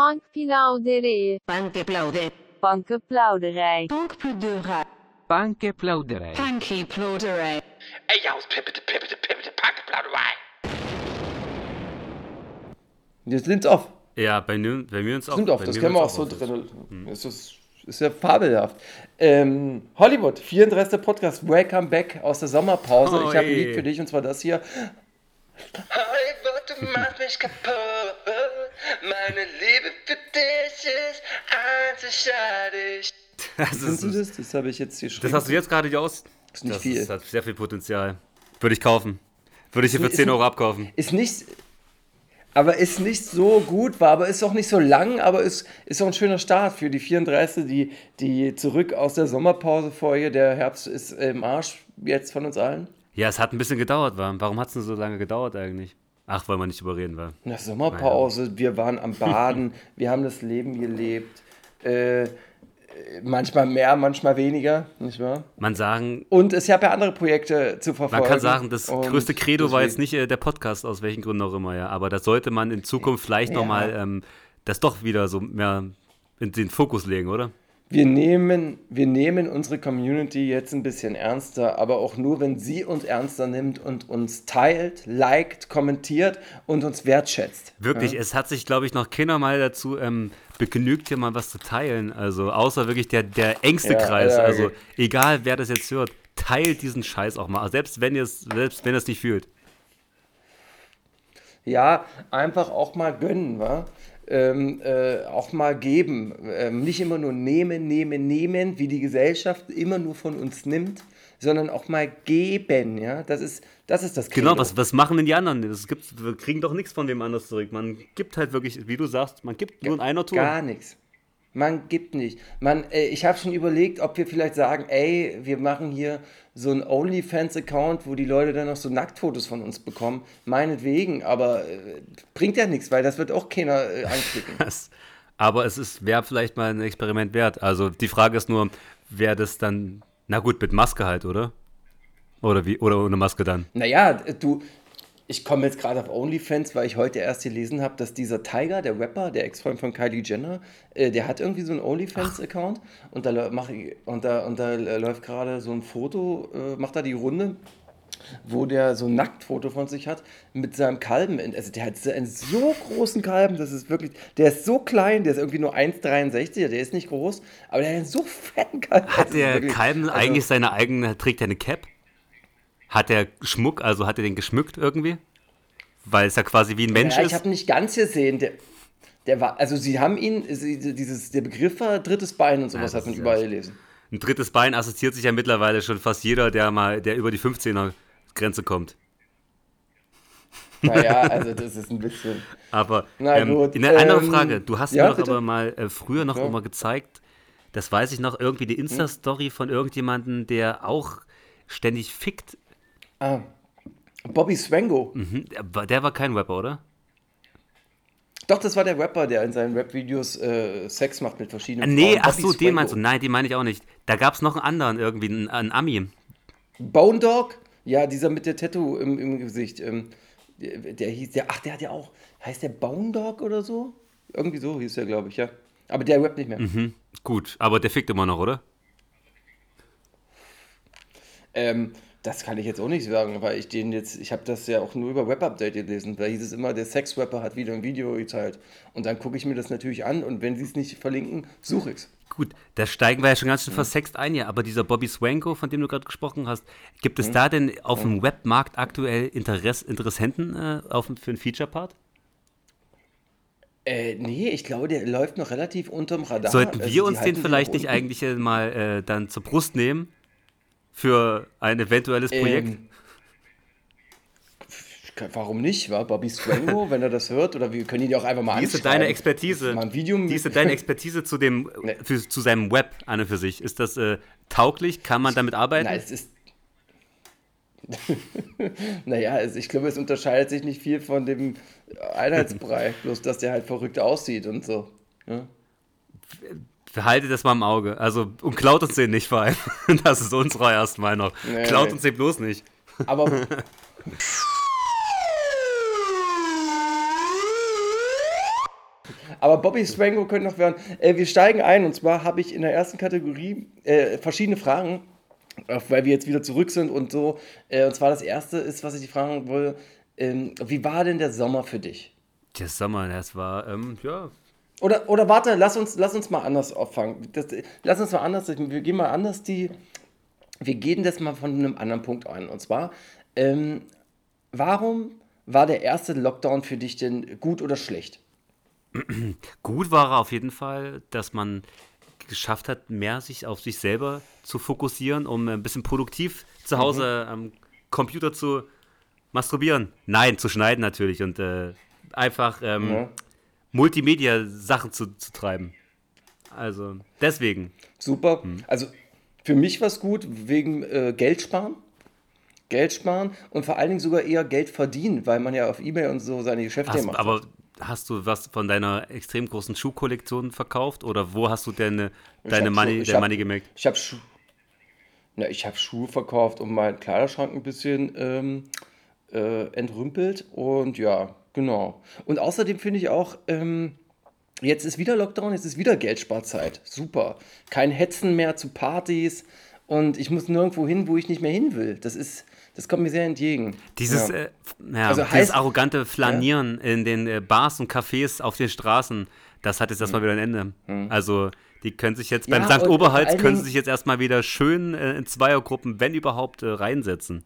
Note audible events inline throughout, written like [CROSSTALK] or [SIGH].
Punkplauderij. Punkplauderij. Punkplauderij. Punkplauderij. Punkplauderij. Punkplauderij. Ey, Jaus, pippete, pippete, pippete, Punkplauderij. Jetzt nimmt auf. Ja, bei, mir- bei mir uns auch. Nimmt auf, das mir können wir auch nimmt's so auf. drin. Das ist, ist ja fabelhaft. Ähm, Hollywood, 34. Podcast, Welcome Back aus der Sommerpause. Oh, ich habe ein. Lied für dich und zwar das hier. Hollywood, du machst mich kaputt. Meine Liebe für dich ist einzigartig. Das, Findest du das? Das habe ich jetzt geschrieben. das hast du jetzt gerade hier aus. Ist nicht das viel. Ist, hat sehr viel Potenzial. Würde ich kaufen. Würde ich hier für Ist- 10 Euro abkaufen. Ist nicht. Aber ist nicht so gut, war aber ist auch nicht so lang, aber ist, ist auch ein schöner Start für die 34, die, die zurück aus der Sommerpause vorher. Der Herbst ist im Arsch jetzt von uns allen. Ja, es hat ein bisschen gedauert, war. Warum hat es denn so lange gedauert eigentlich? Ach, weil man nicht überreden war. Na, Sommerpause, wir waren am Baden, [LAUGHS] wir haben das Leben gelebt. Äh, manchmal mehr, manchmal weniger, nicht wahr? Man sagen, Und es gab ja andere Projekte zu verfolgen. man kann sagen, das größte Credo war jetzt deswegen- nicht äh, der Podcast, aus welchen Gründen auch immer, ja. Aber das sollte man in Zukunft vielleicht Ja. nochmal ähm, das doch wieder so mehr in den Fokus legen, oder? Wir nehmen, wir nehmen unsere Community jetzt ein bisschen ernster, aber auch nur, wenn sie uns ernster nimmt und uns teilt, liked, kommentiert und uns wertschätzt. Wirklich, es hat sich, glaube ich, noch keiner mal dazu ähm, begnügt, hier mal was zu teilen. Also, außer wirklich der, der engste Ja, Kreis. ja, also, egal wer das jetzt hört, teilt diesen Scheiß auch mal. Selbst wenn ihr es, selbst wenn ihr es nicht fühlt. Ja, einfach auch mal gönnen, wa? Ähm, äh, auch mal geben. Ähm, nicht immer nur nehmen, nehmen, nehmen, wie die Gesellschaft immer nur von uns nimmt, sondern auch mal geben, ja. Das ist das, ist das Genau, Credo. was, was machen denn die anderen? Das gibt, wir kriegen doch nichts von dem anders zurück. Man gibt halt wirklich, wie du sagst, man gibt nur in einer Tour. Gar nichts. Man gibt nicht. Man, äh, ich habe schon überlegt, ob wir vielleicht sagen, ey, wir machen hier so einen OnlyFans-Account, wo die Leute dann noch so Nacktfotos von uns bekommen. Meinetwegen, aber äh, bringt ja nichts, weil das wird auch keiner äh, anklicken. [LAUGHS] Aber es ist, wäre vielleicht mal ein Experiment wert. Also die Frage ist nur, wer das dann, na gut, mit Maske halt, oder? Oder wie, oder ohne Maske dann? naja, du, ich komme jetzt gerade auf OnlyFans, weil ich heute erst gelesen habe, dass dieser Tiger, der Rapper, der Ex-Freund von Kylie Jenner, äh, der hat irgendwie so einen OnlyFans-Account und da, mach und da, und da läuft gerade so ein Foto, äh, macht da die Runde, wo der so ein Nacktfoto von sich hat mit seinem Kalben. Also der hat so einen so großen Kalben, das ist wirklich, der ist so klein, der ist irgendwie nur 1,63, der ist nicht groß, aber der hat einen so fetten Kalben. Hat der wirklich- Kalben also- eigentlich seine eigene, trägt er eine Cap? Hat er Schmuck, also hat er den geschmückt irgendwie? Weil es ja quasi wie ein Mensch Ja, ich ist. habe nicht ganz gesehen. Der, der war, also sie haben ihn, sie, dieses, der Begriff war drittes Bein und sowas Ja, hat man überall gelesen. Ein drittes Bein assoziiert sich ja mittlerweile schon fast jeder, der mal, der über die 15er Grenze kommt. Naja, [LAUGHS] also das ist ein bisschen. Aber Na ähm, gut, eine andere ähm, Frage. Du hast ja, mir doch bitte? aber mal äh, früher noch Ja. immer gezeigt, das weiß ich noch, irgendwie die Insta-Story von irgendjemandem, der auch ständig fickt. Ah, Bobby Swango. Mhm. Der war- kein Rapper, oder? Doch, das war der Rapper, der in seinen Rap-Videos äh, Sex macht mit verschiedenen Äh, Nee, Frauen. ach Bobby so, den meinst du? Nein, den meine ich auch nicht. Da gab es noch einen anderen, irgendwie, einen, einen Ami. Bone Dog? Ja, dieser mit der Tattoo im, im Gesicht. Ähm, der, der hieß, der, ach, der hat ja auch, heißt der Bone Dog oder so? Irgendwie so hieß der, glaube ich, ja. Aber der rappt nicht mehr. Mhm. Gut, aber der fickt immer noch, oder? Ähm, das kann ich jetzt auch nicht sagen, weil ich den jetzt, ich habe das ja auch nur über Web-Update gelesen. Da hieß es immer, der Sex-Rapper hat wieder ein Video geteilt. Und dann gucke ich mir das natürlich an und wenn sie es nicht verlinken, suche ich es. Gut, da steigen wir ja schon ganz schön versext ein hier. Aber dieser Bobby Swanko, von dem du gerade gesprochen hast, gibt es da denn auf dem Webmarkt aktuell Interess Interessenten äh, auf, für einen Feature-Part? Äh, nee, ich glaube, der läuft noch relativ unterm Radar. Sollten Also, wir die uns den vielleicht nicht eigentlich mal äh, dann zur Brust nehmen für ein eventuelles Projekt? Ähm, Warum nicht, war Bobby Swango, [LAUGHS] wenn er das hört? Oder wir können ihn ja auch einfach mal denn anschreiben. deine Expertise? Mal ein Video deine Expertise zu dem, [LAUGHS] Nee. für, zu seinem Web an und für sich? Ist das äh, tauglich? Kann man damit arbeiten? Nein, es ist. [LAUGHS] naja, es, ich glaube, es unterscheidet sich nicht viel von dem Einheitsbrei, bloß dass der halt verrückt aussieht und so. Ja? Behalte das mal im Auge. Also, und klaut uns den nicht vor allem. [LAUGHS] Das ist unserer erstmal noch. Nee, klaut nee. uns den bloß nicht. Aber [LAUGHS] Aber Bobby Swango könnte noch werden. Äh, wir steigen ein und zwar habe ich in der ersten Kategorie äh, verschiedene Fragen, weil wir jetzt wieder zurück sind und so. Äh, und zwar das erste ist, was ich dich fragen will: ähm, Wie war denn der Sommer für dich? Der Sommer, das war, ähm, ja, Oder, oder warte, lass uns, lass uns mal anders auffangen. Das, lass uns mal anders, wir gehen mal anders die, wir gehen das mal von einem anderen Punkt ein. Und zwar, ähm, warum war der erste Lockdown für dich denn gut oder schlecht? [CLEARS THROAT] Gut war er auf jeden Fall, dass man geschafft hat, mehr sich auf sich selber zu fokussieren, um ein bisschen produktiv zu Hause am Computer zu masturbieren. Nein, zu schneiden natürlich und äh, einfach ähm, Ja. Multimedia-Sachen zu, zu treiben. Also deswegen. Super. Also für mich war es gut wegen äh, Geld sparen. Geld sparen und vor allen Dingen sogar eher Geld verdienen, weil man ja auf Ebay und so seine Geschäfte Hast, macht. aber hast du was von deiner extrem großen Schuhkollektion verkauft oder wo hast du denn deine hab Money, Schuhe- hab- Money gemerkt? Ich habe Schu Na, ich hab Schuhe verkauft und meinen Kleiderschrank ein bisschen ähm, äh, entrümpelt und ja, genau. Und außerdem finde ich auch, ähm, jetzt ist wieder Lockdown, jetzt ist wieder Geldsparzeit. Super. Kein Hetzen mehr zu Partys und ich muss nirgendwo hin, wo ich nicht mehr hin will. Das ist, das kommt mir sehr entgegen. Dieses, ja. äh, ja, Also dieses heißt- arrogante Flanieren in den äh, Bars und Cafés auf den Straßen, das hat jetzt erstmal wieder ein Ende. Also, die können sich jetzt. Ja, beim St. Oberhals können sie sich jetzt erstmal wieder schön äh, in Zweiergruppen, wenn überhaupt, äh, reinsetzen.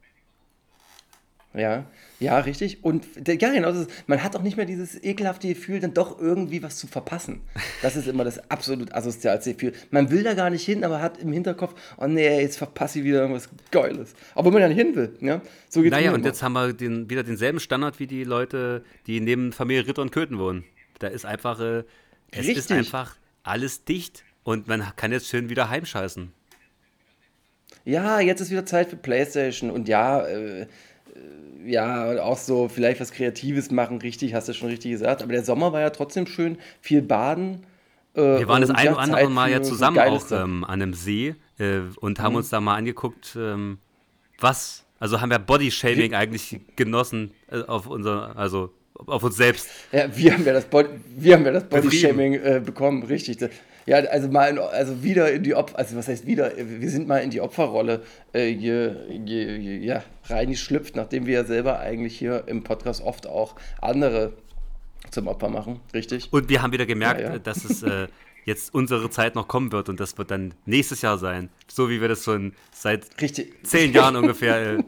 Ja, ja, richtig. Und der- ja, genau, ist, man hat auch nicht mehr dieses ekelhafte Gefühl, dann doch irgendwie was zu verpassen. Das ist immer das absolut asozialste Gefühl. Man will da gar nicht hin, aber hat im Hinterkopf, oh nee, jetzt verpasse ich wieder irgendwas Geiles. Obwohl man ja nicht hin will. Ja? So geht's Naja, und immer. jetzt haben wir den, wieder denselben Standard wie die Leute, die neben Familie Ritter und Köthen wohnen. Da ist einfach, äh, es ist Richtig. einfach alles dicht und man kann jetzt schön wieder heimscheißen. Ja, jetzt ist wieder Zeit für Playstation und ja, äh, ja, und auch so vielleicht was Kreatives machen, richtig, hast du schon richtig gesagt. Aber der Sommer war ja trotzdem schön, viel baden. Äh, Wir waren das ein ja, oder andere Mal ja zusammen auch ähm, an einem See äh, und Mhm. haben uns da mal angeguckt, ähm, was, also haben wir Bodyshaming eigentlich genossen äh, auf unser, also auf uns selbst. Ja, wir haben ja das, Body, wir haben ja das. Bodyshaming äh, bekommen, richtig. Ja, also mal, in, also wieder in die Opfer, also was heißt wieder? Wir sind mal in die Opferrolle äh, ge, ge, ge, ja, reingeschlüpft, nachdem wir ja selber eigentlich hier im Podcast oft auch andere zum Opfer machen, richtig? Und wir haben wieder gemerkt, Ja, ja. dass es äh, [LAUGHS] jetzt unsere Zeit noch kommen wird und das wird dann nächstes Jahr sein. So wie wir das schon seit Richtig. zehn Jahren ungefähr äh,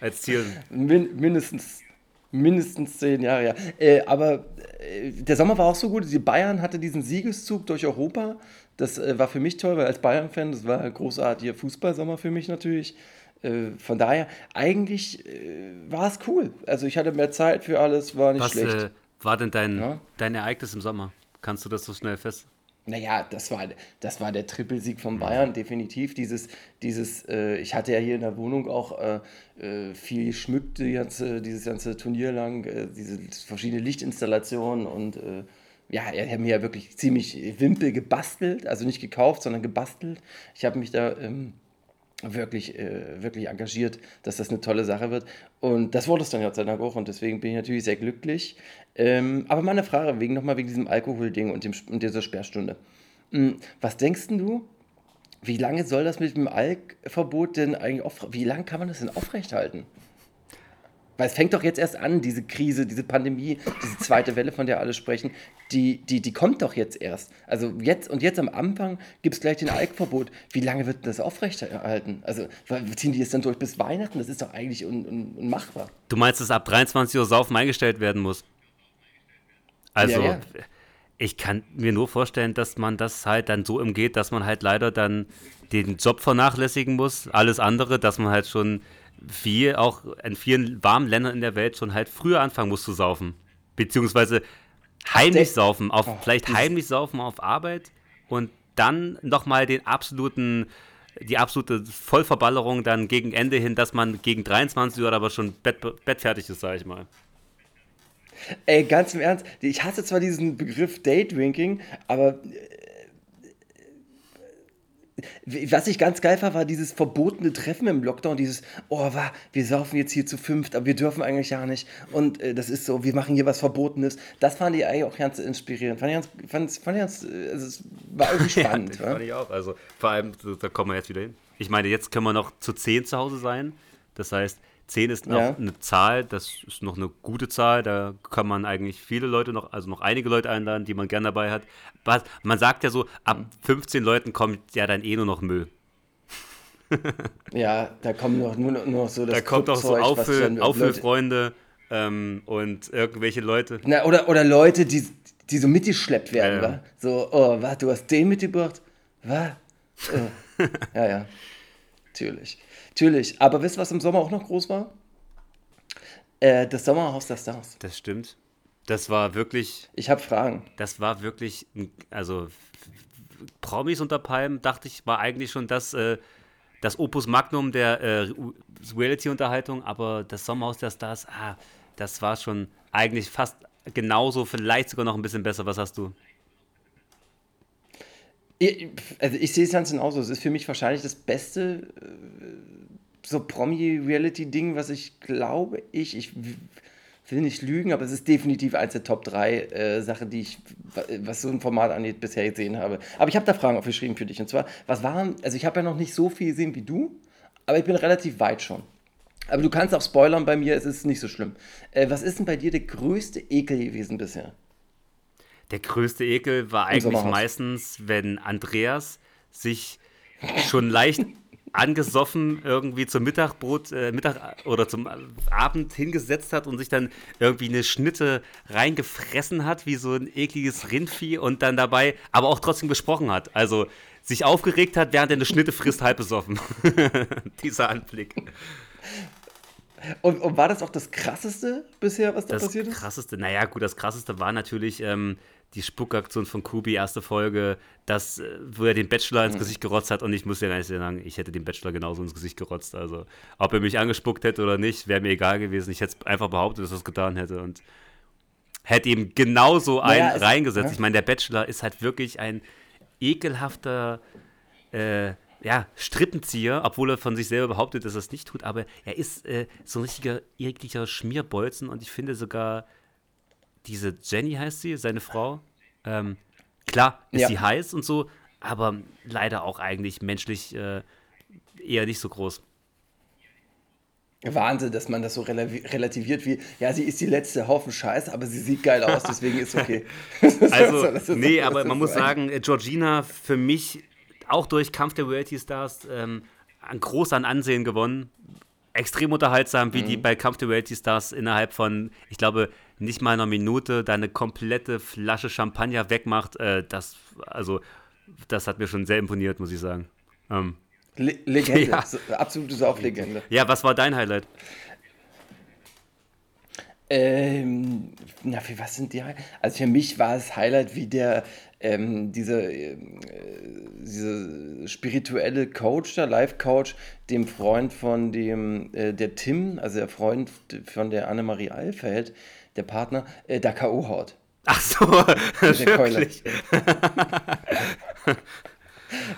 als Ziel. [LAUGHS] Min mindestens, mindestens zehn Jahre, ja. Äh, aber äh, der Sommer war auch so gut. Die Bayern hatte diesen Siegeszug durch Europa. Das äh, war für mich toll, weil als Bayern-Fan, das war ein großartiger Fußballsommer für mich natürlich. Äh, von daher, eigentlich äh, war es cool. Also ich hatte mehr Zeit für alles, war nicht Was schlecht. äh, war denn dein, Ja. dein Ereignis im Sommer? Kannst du das so schnell fest? Naja, das war, das war der Trippelsieg von Bayern, definitiv. Dieses, dieses äh, ich hatte ja hier in der Wohnung auch äh, äh, viel geschmückt, die ganze, dieses ganze Turnier lang, äh, diese verschiedene Lichtinstallationen und äh, ja, er hat mir ja wirklich ziemlich Wimpel gebastelt, also nicht gekauft, sondern gebastelt. Ich habe mich da ähm, wirklich, äh, wirklich engagiert, dass das eine tolle Sache wird. Und das wurde es dann Gott sei Dank auch und deswegen bin ich natürlich sehr glücklich. Ähm, aber mal eine Frage, wegen nochmal wegen diesem Alkoholding und, dem, und dieser Sperrstunde. Hm, Was denkst du, wie lange soll das mit dem Alkverbot denn eigentlich auf, wie lange kann man das denn aufrechthalten? Weil es fängt doch jetzt erst an, diese Krise, diese Pandemie, diese zweite Welle, von der alle sprechen, die, die, die kommt doch jetzt erst. Also jetzt und jetzt am Anfang gibt es gleich den Alkverbot. Wie lange wird das aufrechterhalten? Also ziehen die das dann durch bis Weihnachten? Das ist doch eigentlich un, un, unmachbar. Du meinst, dass ab 23 Uhr Saufen eingestellt werden muss? Also, Ja, ja. ich kann mir nur vorstellen, dass man das halt dann so umgeht, dass man halt leider dann den Job vernachlässigen muss. Alles andere, dass man halt schon wie auch in vielen warmen Ländern in der Welt schon halt früher anfangen muss zu saufen. Beziehungsweise heimlich saufen, auf, Oh, vielleicht heimlich saufen auf Arbeit und dann nochmal den absoluten, die absolute Vollverballerung dann gegen Ende hin, dass man gegen 23 Uhr aber schon bett, bettfertig ist, sag ich mal. Ey, ganz im Ernst, ich hasse zwar diesen Begriff Daydrinking, aber äh, Was ich ganz geil fand, war dieses verbotene Treffen im Lockdown, dieses, oh, wa, wir saufen jetzt hier zu fünft, aber wir dürfen eigentlich ja nicht. Und äh, das ist so, wir machen hier was Verbotenes. Das fand ich eigentlich auch ganz inspirierend. Fand ich ganz, fand, fand ich ganz, äh, also es war [LAUGHS] irgendwie spannend. ja, fand ich auch. Also vor allem, da kommen wir jetzt wieder hin. Ich meine, jetzt können wir noch zu 10 zu Hause sein. Das heißt, 10 ist noch Ja. eine Zahl, das ist noch eine gute Zahl. Da kann man eigentlich viele Leute noch, also noch einige Leute einladen, die man gern dabei hat. Was- Man sagt ja so, ab 15 Leuten kommt ja dann eh nur noch Müll. Ja, da kommen noch, nur, noch- nur noch so das Da kommt auch so Auffüll, Auffüllfreunde ähm, und irgendwelche Leute. Na, oder, oder Leute, die, die so mitgeschleppt werden, Ja, ja. wa? So, oh, was, du hast den mitgebracht? Was? [LAUGHS] Äh, ja, ja. Natürlich. Natürlich. Aber wisst ihr, was im Sommer auch noch groß war? Äh, das Sommerhaus der Stars. Das stimmt. Das war wirklich, Ich habe Fragen. das war wirklich, also Promis unter Palmen, dachte ich, war eigentlich schon das, äh, das Opus Magnum der äh, Reality-Unterhaltung, aber das Sommerhaus der Stars, ah, das war schon eigentlich fast genauso, vielleicht sogar noch ein bisschen besser. Was hast du? Ich, also ich sehe es ganz genauso. Es ist für mich wahrscheinlich das beste äh, so Promi-Reality-Ding, was ich glaube, ich, ich will nicht lügen, aber es ist definitiv eins der Top 3 äh, Sachen, die ich, wa- was so ein Format angeht, bisher gesehen habe. Aber ich habe da Fragen aufgeschrieben für dich. Und zwar, was waren, also ich habe ja noch nicht so viel gesehen wie du, aber ich bin relativ weit schon. Aber du kannst auch spoilern bei mir, es ist nicht so schlimm. Äh, was ist denn bei dir der größte Ekel gewesen bisher? Der größte Ekel war eigentlich meistens, wenn Andreas sich schon leicht angesoffen irgendwie zum Mittagbrot, äh, Mittag oder zum Abend hingesetzt hat und sich dann irgendwie eine Schnitte reingefressen hat, wie so ein ekliges Rindvieh und dann dabei aber auch trotzdem gesprochen hat. Also sich aufgeregt hat, während er eine Schnitte frisst, halb besoffen. [LAUGHS] Dieser Anblick. Und, und war das auch das krasseste bisher, was da Das passiert ist? krasseste, naja, gut, das krasseste war natürlich ähm, die Spuckaktion von Kubi, erste Folge, das, äh, wo er den Bachelor Mhm. ins Gesicht gerotzt hat und ich muss ja gar nicht sagen, ich hätte den Bachelor genauso ins Gesicht gerotzt. Also, ob er mich angespuckt hätte oder nicht, wäre mir egal gewesen. Ich hätte es einfach behauptet, dass er es getan hätte und hätte ihm genauso ein Naja, es- reingesetzt. ja. Ich meine, der Bachelor ist halt wirklich ein ekelhafter äh, ja, Strippenzieher, obwohl er von sich selber behauptet, dass er es nicht tut, aber er ist äh, so ein richtiger ekliger Schmierbolzen und ich finde sogar diese Jenny heißt sie, seine Frau, ähm, klar ist Ja. sie heiß und so, aber leider auch eigentlich menschlich äh, eher nicht so groß. Wahnsinn, dass man das so relativiert wie, ja, sie ist die letzte Haufen Scheiß, aber sie sieht geil aus, deswegen ist okay. [LAUGHS] Also, ist- nee, aber man muss sagen, äh, Georgina für mich auch durch Kampf der Reality Stars ähm, an groß an Ansehen gewonnen. Extrem unterhaltsam, wie die Mhm. bei Kampf der Reality Stars innerhalb von, ich glaube, nicht mal einer Minute da eine komplette Flasche Champagner wegmacht. Äh, das, also, das hat mir schon sehr imponiert, muss ich sagen. Ähm, Le Legende, [LAUGHS] Ja. so- absolute Sauflegende. ja, was war dein Highlight? Ähm, na, für was sind die Highlights? Also für mich war es Highlight, wie der, ähm, diese, äh, diese spirituelle Coach, der Life-Coach, dem Freund von dem, äh, der Tim, also der Freund von der Annemarie Alfeld, der Partner, äh, da K.O. haut. Ach so, der [LAUGHS] wirklich. [LAUGHS]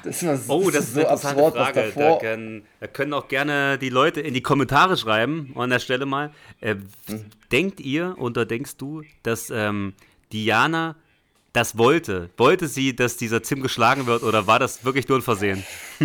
Das war Oh, das ist eine interessante absurd, was Frage. Da können, da können auch gerne die Leute in die Kommentare schreiben an der Stelle mal. Äh, Mhm. Denkt ihr oder denkst du, dass ähm, Diana das wollte? Wollte sie, dass dieser Tim geschlagen wird oder war das wirklich nur ein Versehen? [LAUGHS]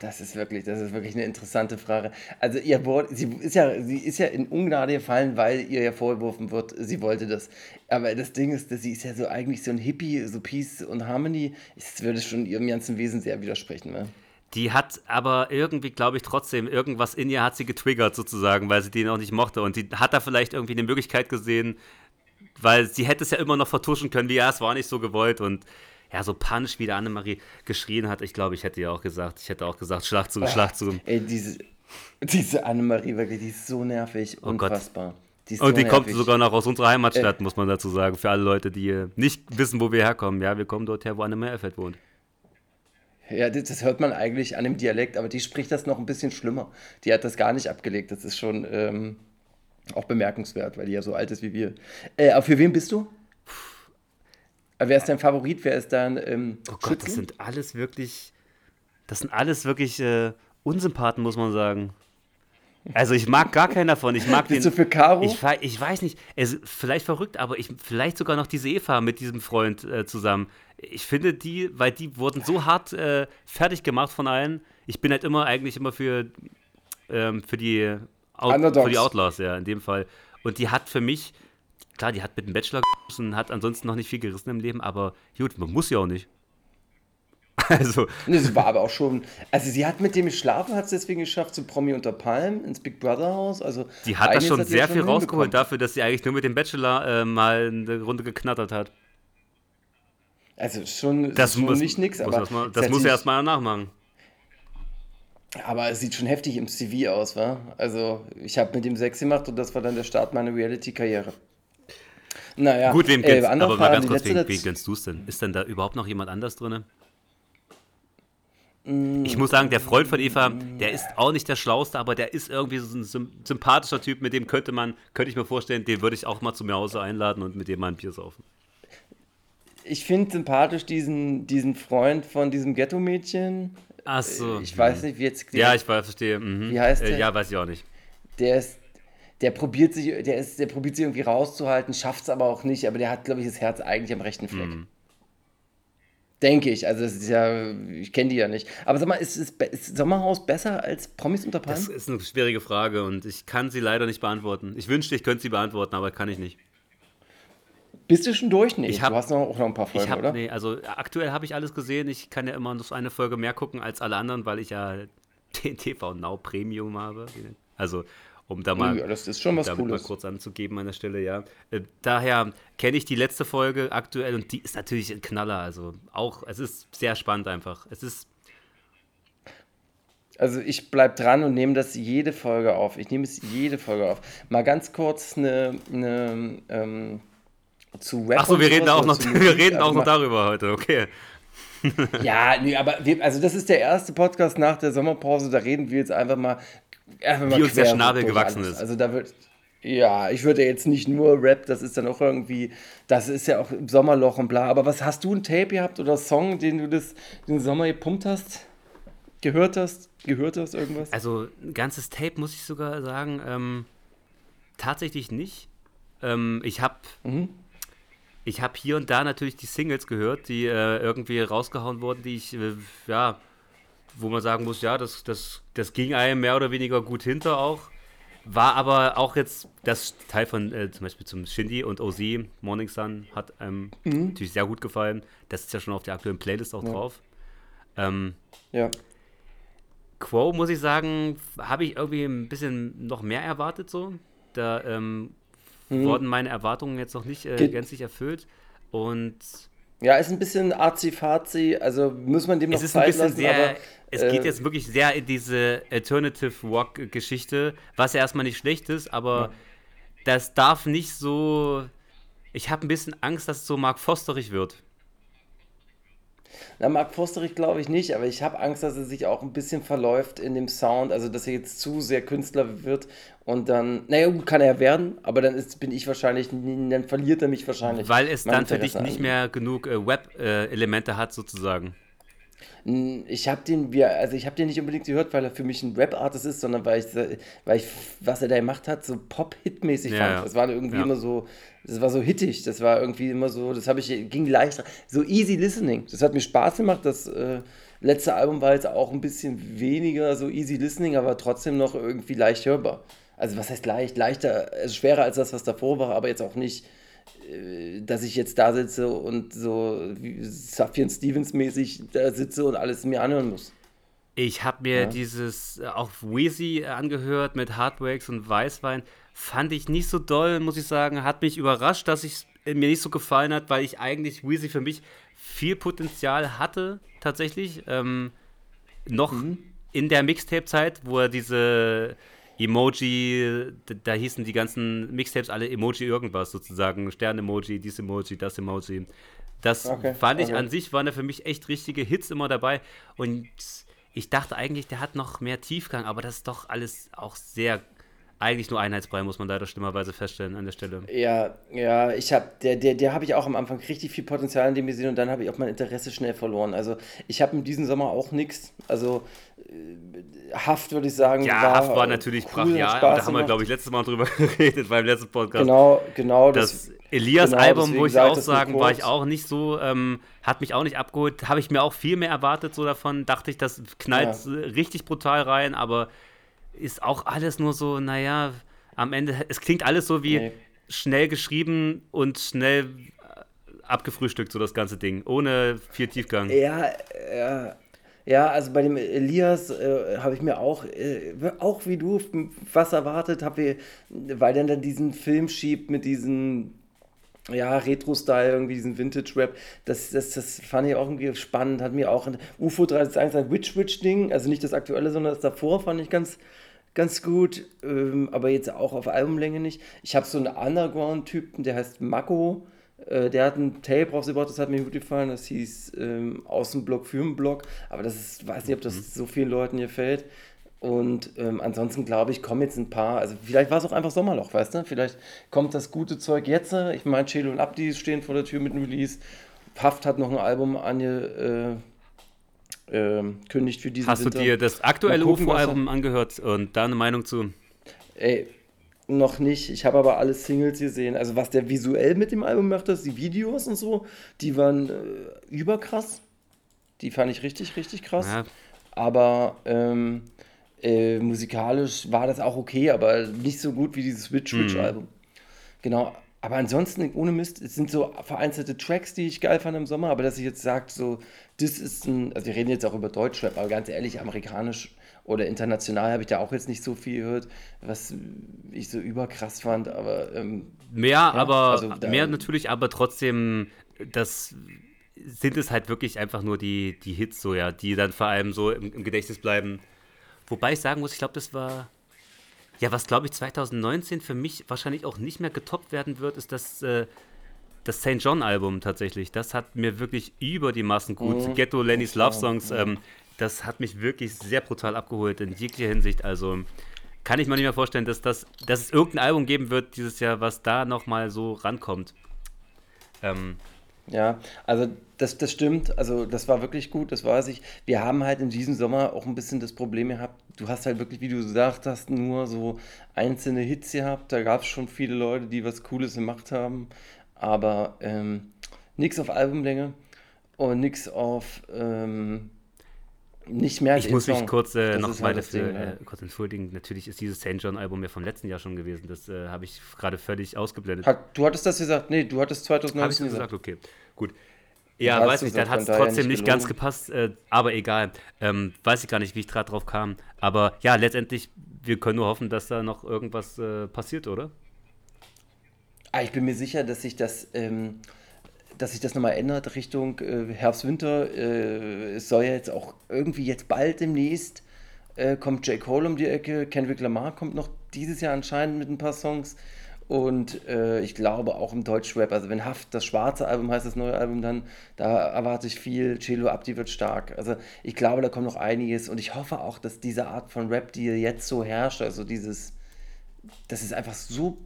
Das ist wirklich, das ist wirklich eine interessante Frage. Also ihr Wort, sie ist ja, sie ist ja in Ungnade gefallen, weil ihr ja vorgeworfen wird, sie wollte das. Aber das Ding ist, dass sie ist ja so eigentlich so ein Hippie, so Peace und Harmony. Das würde schon ihrem ganzen Wesen sehr widersprechen. Ne? Die hat aber irgendwie, glaube ich, trotzdem irgendwas in ihr hat sie getriggert sozusagen, weil sie den auch nicht mochte. Und die hat da vielleicht irgendwie eine Möglichkeit gesehen, weil sie hätte es ja immer noch vertuschen können, wie ja, es war nicht so gewollt. Und ja, so Punch, wie der Annemarie geschrien hat, ich glaube, ich hätte ja auch gesagt, ich hätte auch gesagt, Schlag zu, Schlag zu. Ey, diese, diese Annemarie wirklich, die ist so nervig, Oh Gott. unfassbar. Die ist Und die so kommt nervig. sogar noch aus unserer Heimatstadt, muss man dazu sagen. Für alle Leute, die äh, nicht wissen, wo wir herkommen. Ja, wir kommen dort her, wo Anne Meerfeld wohnt. Ja, das, das hört man eigentlich an dem Dialekt, aber die spricht das noch ein bisschen schlimmer. Die hat das gar nicht abgelegt. Das ist schon ähm, auch bemerkenswert, weil die ja so alt ist wie wir. Äh, aber für wen bist du? Aber wer ist dein Favorit? Wer ist dein ähm, Oh Gott, das Schützling? sind alles wirklich, das sind alles wirklich äh, Unsympathen, muss man sagen. Also ich mag gar keinen davon. Ich mag Bist den. du für Caro? Ich, ich weiß nicht, es ist vielleicht verrückt, aber ich vielleicht sogar noch diese Eva mit diesem Freund äh, zusammen. Ich finde die, weil die wurden so hart äh, fertig gemacht von allen. Ich bin halt immer eigentlich immer für, ähm, für, die Out, Underdogs. für die Outlaws, ja, in dem Fall. Und die hat für mich, klar, die hat mit dem Bachelor und hat ansonsten noch nicht viel gerissen im Leben, aber gut, man muss ja auch nicht. [LAUGHS] Also, Das war aber auch schon. Also, sie hat mit dem geschlafen, hat es deswegen geschafft, zu Promi unter Palm ins Big Brother Haus. Also, die hat da schon sie sehr ja viel rausgeholt dafür, dass sie eigentlich nur mit dem Bachelor äh, mal eine Runde geknattert hat. Also, schon, Das schon muss, nicht nix, muss aber. erst mal, das hat muss er erstmal nachmachen. Aber es sieht schon heftig im CV aus, wa? Also, ich habe mit dem Sex gemacht und das war dann der Start meiner Reality-Karriere. Naja, Gut, wem äh, aber mal ganz kurz, wen, wen gönnst du es denn? Ist denn da überhaupt noch jemand anders drin? Mm. Ich muss sagen, der Freund von Eva, der ist auch nicht der Schlauste, aber der ist irgendwie so ein sym- sympathischer Typ, mit dem könnte man, könnte ich mir vorstellen, den würde ich auch mal zu mir Hause einladen und mit dem mal ein Bier saufen. Ich finde sympathisch diesen, diesen Freund von diesem Ghetto-Mädchen. Ach so. Ich weiß nicht, wie jetzt. Ja, ich weiß, verstehe. Mhm. Wie heißt äh, der? Ja, weiß ich auch nicht. der ist, der probiert sich, der ist, der probiert sich irgendwie rauszuhalten, schafft es aber auch nicht, aber der hat, glaube ich, das Herz eigentlich am rechten Fleck. Mhm. Denke ich, also das ist ja, ich kenne die ja nicht. Aber sag mal, ist, ist, ist Sommerhaus besser als Promis unter Palmen? Das ist eine schwierige Frage und ich kann sie leider nicht beantworten. Ich wünschte, ich könnte sie beantworten, aber kann ich nicht. Bist du schon durch? Nee, Ich hab- du hast noch, auch noch ein paar Folgen, Ich habe, oder? nee, also aktuell habe ich alles gesehen. Ich kann ja immer noch eine Folge mehr gucken als alle anderen, weil ich ja [LAUGHS] den TV Now Premium habe. Also, um da mal, ja, das ist schon was damit mal Cooles. kurz anzugeben an der Stelle, ja. Äh, daher kenne ich die letzte Folge aktuell und die ist natürlich ein Knaller. Also auch, es ist sehr spannend einfach. Es ist, Also ich bleib dran und nehme das jede Folge auf. Ich nehme es jede Folge auf. Mal ganz kurz eine, eine ähm, zu Rap achso, wir reden auch noch, zu [LAUGHS] wir Musik. reden Also auch noch darüber heute, okay. Ja, nee, aber wir, also das ist der erste Podcast nach der Sommerpause. Da reden wir jetzt einfach mal Wie uns der Schnabel gewachsen ist. Also da wird, ja, ich würde jetzt nicht nur Rap, das ist dann auch irgendwie, das ist ja auch im Sommerloch und bla. Aber was hast du ein Tape gehabt oder Song, den du das den Sommer gepumpt hast, gehört hast, gehört hast irgendwas? Also ein ganzes Tape muss ich sogar sagen, ähm, tatsächlich nicht. Ähm, ich habe ich habe hier und da natürlich die Singles gehört, die äh, irgendwie rausgehauen wurden, die ich, äh, ja, wo man sagen muss, ja, das, das, das ging einem mehr oder weniger gut hinter auch. War aber auch jetzt das Teil von äh, zum Beispiel zum Shindy und OZ, Morning Sun, hat einem natürlich sehr gut gefallen. Das ist ja schon auf der aktuellen Playlist auch drauf. Ähm, Ja. Quo, muss ich sagen, habe ich irgendwie ein bisschen noch mehr erwartet so. Da ähm, wurden meine Erwartungen jetzt noch nicht äh, gänzlich erfüllt. Und Ja, ist ein bisschen arzi-fazi, also muss man dem noch es ist ein Zeit bisschen lassen, sehr, aber es äh, geht jetzt wirklich sehr in diese Alternative Rock-Geschichte, was ja erstmal nicht schlecht ist, aber das darf nicht so. Ich habe ein bisschen Angst, dass es so Mark Fosterig wird. Na, Mark Fosterich glaube ich nicht, aber ich habe Angst, dass er sich auch ein bisschen verläuft in dem Sound, also dass er jetzt zu sehr Künstler wird und dann, naja, gut, kann er werden, aber dann ist, bin ich wahrscheinlich, dann verliert er mich wahrscheinlich. Weil es dann für dich nicht mehr genug äh, Web-Elemente hat, sozusagen. Ich habe den, wir- also ich habe den nicht unbedingt gehört, weil er für mich ein Rap-Artist ist, sondern weil ich, weil ich, was er da gemacht hat, so Pop-Hit-mäßig Ja, fand. ja. Das war irgendwie Ja. immer so, das war so hittig, das war irgendwie immer so, das habe ich, ging leicht, so easy listening. Das hat mir Spaß gemacht, das äh, letzte Album war jetzt auch ein bisschen weniger so easy listening, aber trotzdem noch irgendwie leicht hörbar. Also was heißt leicht? Leichter, also schwerer als das, was davor war, aber jetzt auch nicht, dass ich jetzt da sitze und so wie Safian Stevens mäßig da sitze und alles mir anhören muss. Ich habe mir Ja. dieses äh, auch Wheezy angehört mit Hardwax und Weißwein. Fand ich nicht so doll, muss ich sagen. Hat mich überrascht, dass es mir nicht so gefallen hat, weil ich eigentlich Wheezy für mich viel Potenzial hatte, tatsächlich. Ähm, noch in der Mixtape-Zeit, wo er diese Emoji, da, hießen die ganzen Mixtapes alle Emoji irgendwas sozusagen. Stern-Emoji, dies Emoji, das Emoji. Das Okay, fand ich okay. an sich, waren da für mich echt richtige Hits immer dabei. Und ich dachte eigentlich, der hat noch mehr Tiefgang, aber das ist doch alles auch sehr eigentlich nur Einheitsbrei, muss man leider schlimmerweise feststellen an der Stelle. Ja, ja, ich habe, der, der, der habe ich auch am Anfang richtig viel Potenzial in dem gesehen und dann habe ich auch mein Interesse schnell verloren. Also ich habe in diesem Sommer auch nichts. Also Haft würde ich sagen. Ja, war, Haft war natürlich cool, brachial. Spaß Da haben wir, glaube ich, letztes Mal drüber [LAUGHS] geredet beim letzten Podcast. Genau, genau. Das genau, Elias-Album, deswegen wo ich auch das sagen, war ich auch nicht so, ähm, hat mich auch nicht abgeholt. Habe ich mir auch viel mehr erwartet so davon. Dachte ich, das knallt Ja. richtig brutal rein, aber ist auch alles nur so, naja, am Ende, es klingt alles so wie Nee. schnell geschrieben und schnell äh, abgefrühstückt, so das ganze Ding, ohne viel Tiefgang. Ja, ja. Ja, also bei dem Elias äh, habe ich mir auch, äh, auch wie du, was erwartet, habe weil der dann diesen Film schiebt mit diesem, ja, Retro-Style, irgendwie diesen Vintage-Rap. Das, das, das fand ich auch irgendwie spannend, hat mir auch UFO 361 ein Witch-Witch-Ding, also nicht das aktuelle, sondern das davor fand ich ganz, ganz gut, ähm, aber jetzt auch auf Albumlänge nicht. Ich habe so einen Underground-Typen, der heißt Mako. Äh, der hat ein Tape rausgebracht, das hat mir gut gefallen. Das hieß ähm, Außenblock für einen Block. Aber das ist, weiß nicht, ob das so vielen Leuten gefällt. Und ähm, ansonsten glaube ich, kommen jetzt ein paar. Also, vielleicht war es auch einfach Sommerloch, weißt du? Vielleicht kommt das gute Zeug jetzt. Ich meine, Chelo und Abdi stehen vor der Tür mit dem Release. Haft hat noch ein Album ange, äh, kündigt für diesen Hast du Winter. dir das aktuelle UFO-Album angehört und da eine Meinung zu? Ey, noch nicht. Ich habe aber alle Singles gesehen. Also was der visuell mit dem Album macht, das, die Videos und so, die waren äh, überkrass. Die fand ich richtig, richtig krass. Ja, Aber ähm, äh, musikalisch war das auch okay, aber nicht so gut wie dieses Witch Witch Album. Genau. Aber ansonsten, ohne Mist, es sind so vereinzelte Tracks, die ich geil fand im Sommer, aber dass ich jetzt sage, so, das ist ein, also wir reden jetzt auch über Deutschrap, aber ganz ehrlich, amerikanisch oder international habe ich da auch jetzt nicht so viel gehört, was ich so überkrass fand, aber ähm, Mehr, aber also da- mehr natürlich, aber trotzdem, das sind es halt wirklich einfach nur die, die Hits so, ja, die dann vor allem so im, im Gedächtnis bleiben. Wobei ich sagen muss, ich glaube, das war. Ja, was glaube ich 2019 für mich wahrscheinlich auch nicht mehr getoppt werden wird, ist das, äh, das St. John-Album tatsächlich. Das hat mir wirklich über die Massen gut. Ghetto Lennys Love Songs, ähm, das hat mich wirklich sehr brutal abgeholt in jeglicher Hinsicht. Also kann ich mir nicht mehr vorstellen, dass, das, dass es irgendein Album geben wird dieses Jahr, was da nochmal so rankommt. Ähm, Ja, also das, das stimmt. Also das war wirklich gut, das weiß ich. Wir haben halt in diesem Sommer auch ein bisschen das Problem gehabt, du hast halt wirklich, wie du gesagt hast, nur so einzelne Hits gehabt. Da gab es schon viele Leute, die was Cooles gemacht haben, aber ähm, nichts auf Albumlänge und nichts auf ähm, nicht mehr ich muss mich Song. kurz äh, noch mal halt dafür Ding, ja. äh, kurz entschuldigen. Natürlich ist dieses St. John-Album ja vom letzten Jahr schon gewesen. Das äh, habe ich gerade völlig ausgeblendet. Hat, du hattest das gesagt? Nee, du hattest Habe ich 2019 so gesagt. gesagt? Okay, gut. Ja, hast weiß du nicht, dann hat es trotzdem nicht nicht ganz gepasst, äh, aber egal. Ähm, weiß ich gar nicht, wie ich gerade drauf kam. Aber ja, letztendlich, wir können nur hoffen, dass da noch irgendwas äh, passiert, oder? Ah, ich bin mir sicher, dass sich das, ähm, dass sich das nochmal ändert Richtung äh, Herbst, Winter. Äh, es soll ja jetzt auch irgendwie jetzt bald demnächst äh, kommt J. Cole um die Ecke, Kendrick Lamar kommt noch dieses Jahr anscheinend mit ein paar Songs. Und äh, ich glaube auch im Deutschrap, also wenn Haft das schwarze Album heißt, das neue Album, dann da erwarte ich viel. Celo Abdi wird stark. Also ich glaube, da kommt noch einiges. Und ich hoffe auch, dass diese Art von Rap, die jetzt so herrscht, also dieses, das ist einfach so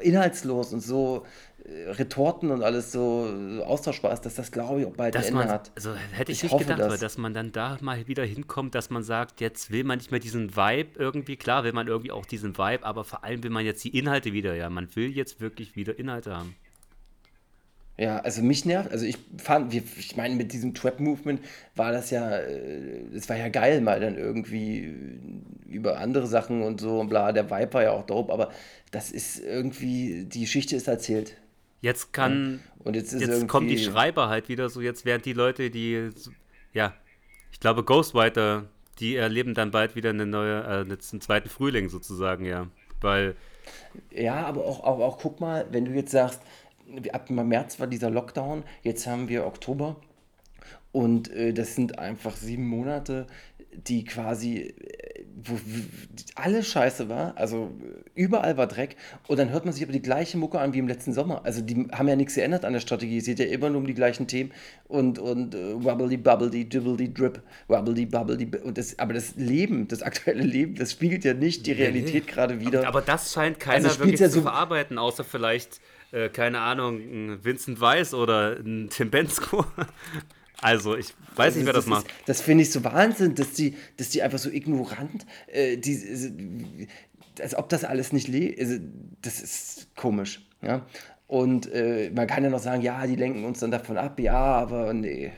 inhaltslos und so Retorten und alles so austauschbar ist, dass das, glaube ich, auch bald ein Dass Ende man, hat. also hätte ich, Ich nicht gedacht, das. dass man dann da mal wieder hinkommt, dass man sagt, jetzt will man nicht mehr diesen Vibe irgendwie, klar will man irgendwie auch diesen Vibe, aber vor allem will man jetzt die Inhalte wieder, ja, man will jetzt wirklich wieder Inhalte haben. Ja, also mich nervt, also ich fand, ich meine, mit diesem Trap-Movement war das ja, äh, es war ja geil, mal dann irgendwie über andere Sachen und so und bla, der Vibe war ja auch dope, aber das ist irgendwie, die Geschichte ist erzählt. Jetzt kann, Und jetzt jetzt kommen die Schreiber halt wieder so, jetzt werden die Leute, die, ja, ich glaube Ghostwriter, die erleben dann bald wieder eine neue, äh, einen zweiten Frühling sozusagen, ja, weil Ja, aber auch, auch, auch guck mal, wenn du jetzt sagst, ab März war dieser Lockdown, jetzt haben wir Oktober und äh, das sind einfach sieben Monate, die quasi, wo, alles scheiße war, also überall war Dreck und dann hört man sich aber die gleiche Mucke an wie im letzten Sommer. Also die haben ja nichts geändert an der Strategie, es geht ja immer nur um die gleichen Themen und, und äh, wobbly bubbledy dibbledy drip, wobbly bubbledy und das, aber das Leben, das aktuelle Leben, das spiegelt ja nicht die Realität gerade wieder. Aber das scheint keiner Also wirklich ja zu so- verarbeiten, außer vielleicht, äh, keine Ahnung, ein Vincent Weiss oder ein Tim Bensko. Also, ich weiß nicht, wer das, macht. Ist, das finde ich so Wahnsinn, dass die, dass die einfach so ignorant, äh, die, als ob das alles nicht lebt. Also, das ist komisch. Ja? Und äh, man kann ja noch sagen, ja, die lenken uns dann davon ab, ja, aber nee.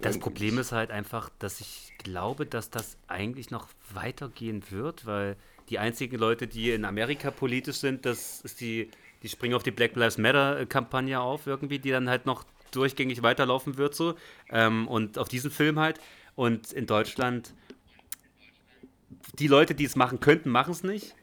Das Problem ist halt einfach, dass ich glaube, dass das eigentlich noch weitergehen wird, weil die einzigen Leute, die in Amerika politisch sind, das ist die, die springen auf die Black Lives Matter-Kampagne auf, irgendwie, die dann halt noch durchgängig weiterlaufen wird, so. Ähm, und auf diesen Film halt. Und in Deutschland, die Leute, die es machen könnten, machen es nicht.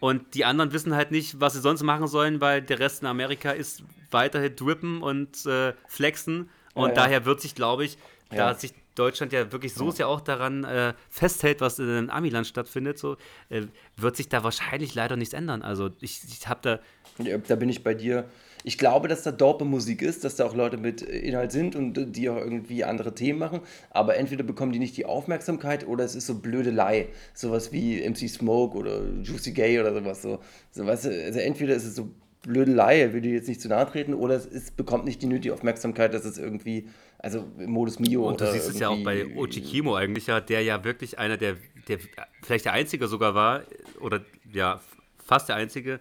Und die anderen wissen halt nicht, was sie sonst machen sollen, weil der Rest in Amerika ist weiterhin drippen und äh, flexen. Und Ja, ja. daher wird sich, glaube ich, da Ja. sich Deutschland ja wirklich so sehr auch daran äh, festhält, was in Amiland stattfindet, so, äh, wird sich da wahrscheinlich leider nichts ändern. Also ich, ich habe da, da bin ich bei dir. Ich glaube, dass da dope Musik ist, dass da auch Leute mit Inhalt sind und äh, die auch irgendwie andere Themen machen. Aber entweder bekommen die nicht die Aufmerksamkeit oder es ist so Blödelei. Sowas wie MC Smoke oder Juicy Gay oder sowas. So, so weißt du, also entweder ist es so Blödelei, er will dir jetzt nicht zu nahe treten, oder es ist, bekommt nicht die nötige Aufmerksamkeit, dass es irgendwie, also Modus Mio und du oder siehst es ja auch bei irgendwie- Ochi Kimo eigentlich ja, der ja wirklich einer der, der vielleicht der Einzige sogar war, oder ja, fast der Einzige,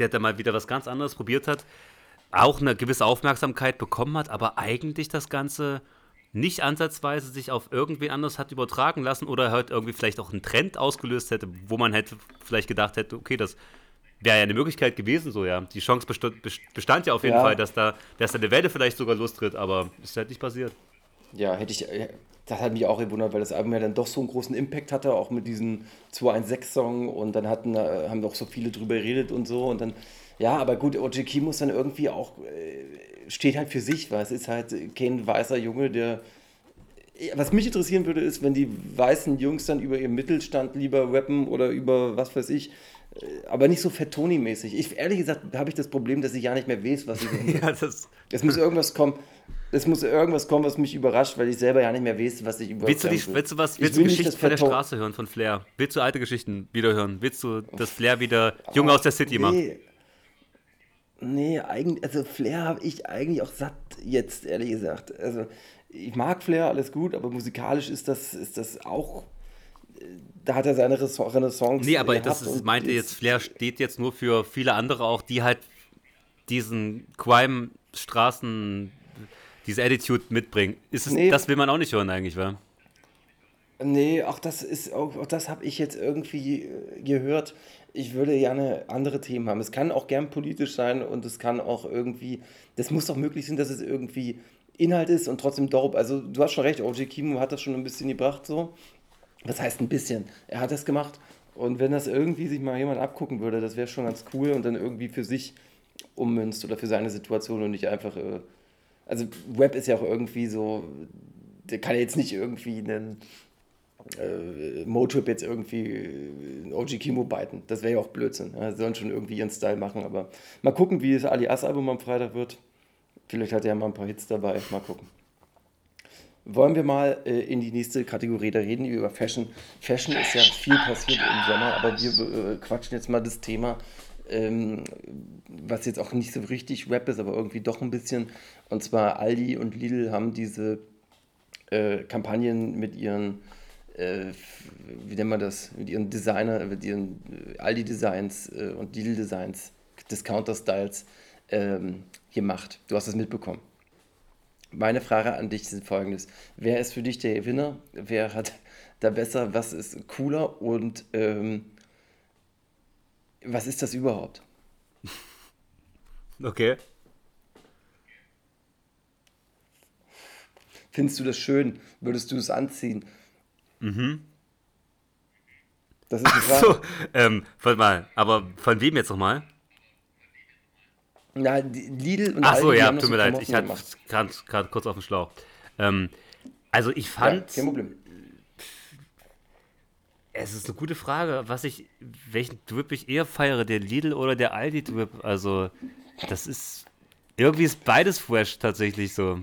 der da mal wieder was ganz anderes probiert hat, auch eine gewisse Aufmerksamkeit bekommen hat, aber eigentlich das Ganze nicht ansatzweise sich auf irgendwen anders hat übertragen lassen oder halt irgendwie vielleicht auch einen Trend ausgelöst hätte, wo man hätte vielleicht gedacht hätte, okay, das wäre ja eine Möglichkeit gewesen, so ja. Die Chance bestand, bestand ja auf jeden Ja. Fall, dass da, dass da eine Welle vielleicht sogar lostritt, aber ist halt nicht passiert. Ja, hätte ich, äh, das hat mich auch gewundert, weil das Album ja dann doch so einen großen Impact hatte, auch mit diesem 216-Song und dann hatten, äh, haben doch so viele drüber geredet und so und dann, ja, aber gut, OJ Kimo ist dann irgendwie auch, äh, steht halt für sich, weil es ist halt kein weißer Junge, der, was mich interessieren würde, ist, wenn die weißen Jungs dann über ihren Mittelstand lieber rappen oder über was weiß ich, äh, aber nicht so. Ich, ehrlich gesagt habe ich das Problem, dass ich ja nicht mehr weiß, was ich [LAUGHS] Ja, das. es muss irgendwas kommen. Es muss irgendwas kommen, was mich überrascht, weil ich selber ja nicht mehr weiß, was ich überhaupt Willst du, will. willst du was, willst will du Geschichten von der Straße hören, von Flair? Willst du alte Geschichten wieder hören? Willst du, dass Flair wieder Junge aus der City macht? Nee. Eigentlich, also Flair habe ich eigentlich auch satt jetzt, ehrlich gesagt. Also ich mag Flair, alles gut, aber musikalisch ist das, ist das auch, da hat er seine Renaissance- Nee, aber das ist, meinte jetzt, Flair steht jetzt nur für viele andere auch, die halt diesen Crime-Straßen, diese Attitude mitbringen. Ist es, Nee. Das will man auch nicht hören eigentlich, wa? Nee, auch das ist auch, auch das habe ich jetzt irgendwie äh, gehört. Ich würde gerne andere Themen haben. Es kann auch gern politisch sein und es kann auch irgendwie, das muss doch möglich sein, dass es irgendwie Inhalt ist und trotzdem dope. Also du hast schon recht, OJ Kimo hat das schon ein bisschen gebracht so. Was heißt ein bisschen? Er hat das gemacht und wenn das irgendwie sich mal jemand abgucken würde, das wäre schon ganz cool und dann irgendwie für sich ummünzt oder für seine Situation und nicht einfach, äh, also Web ist ja auch irgendwie so, der kann ja jetzt nicht irgendwie einen äh, Motrip jetzt irgendwie äh, OG Kimo biten. Das wäre ja auch Blödsinn. Ja, sollen schon irgendwie ihren Style machen, aber mal gucken, wie das Alias-Album am Freitag wird. Vielleicht hat er ja mal ein paar Hits dabei. Mal gucken. Wollen wir mal äh, in die nächste Kategorie da reden, über Fashion. Fashion ist ja viel passiert im Sommer, aber wir äh, quatschen jetzt mal das Thema, ähm, was jetzt auch nicht so richtig Rap ist, aber irgendwie doch ein bisschen. Und zwar Aldi und Lidl haben diese äh, Kampagnen mit ihren, äh, wie nennt man das, mit ihren Designer, mit ihren äh, Aldi-Designs äh, und Lidl-Designs, Discounter-Styles ähm, gemacht. Du hast es mitbekommen. Meine Frage an dich ist folgendes. Wer ist für dich der Gewinner? Wer hat [LAUGHS] da besser? Was ist cooler? Und ähm, was ist das überhaupt? [LAUGHS] Okay. Findest du das schön? Würdest du es anziehen? Mhm. Das ist die [LAUGHS] Frage. So, ähm, warte mal, aber von wem jetzt nochmal? Na, Lidl und Ach so, Aldi, ja, tut mir leid, Klamotten ich hatte gerade kurz auf dem Schlauch. Ähm, also ich Ja, fand, kein Problem. Es ist eine gute Frage, was ich, welchen Drip ich eher feiere, der Lidl oder der Aldi Drip. Also, das ist, irgendwie ist beides fresh tatsächlich so.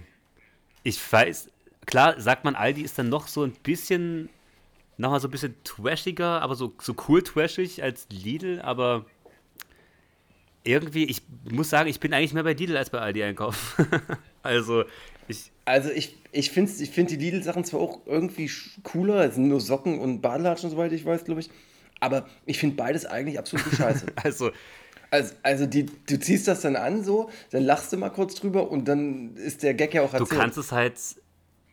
Ich weiß, klar, sagt man, Aldi ist dann noch so ein bisschen, nochmal so ein bisschen trashiger, aber so, so cool trashig als Lidl, aber irgendwie, ich muss sagen, ich bin eigentlich mehr bei Lidl als bei Aldi einkaufen. [LAUGHS] also, ich, Also ich, ich finde ich find die Lidl-Sachen zwar auch irgendwie cooler, es sind nur Socken und Badelatschen, soweit ich weiß, glaube ich. Aber ich finde beides eigentlich absolut scheiße. [LAUGHS] also, Also, also die, du ziehst das dann an so, dann lachst du mal kurz drüber und dann ist der Gag ja auch du erzählt. kannst es halt,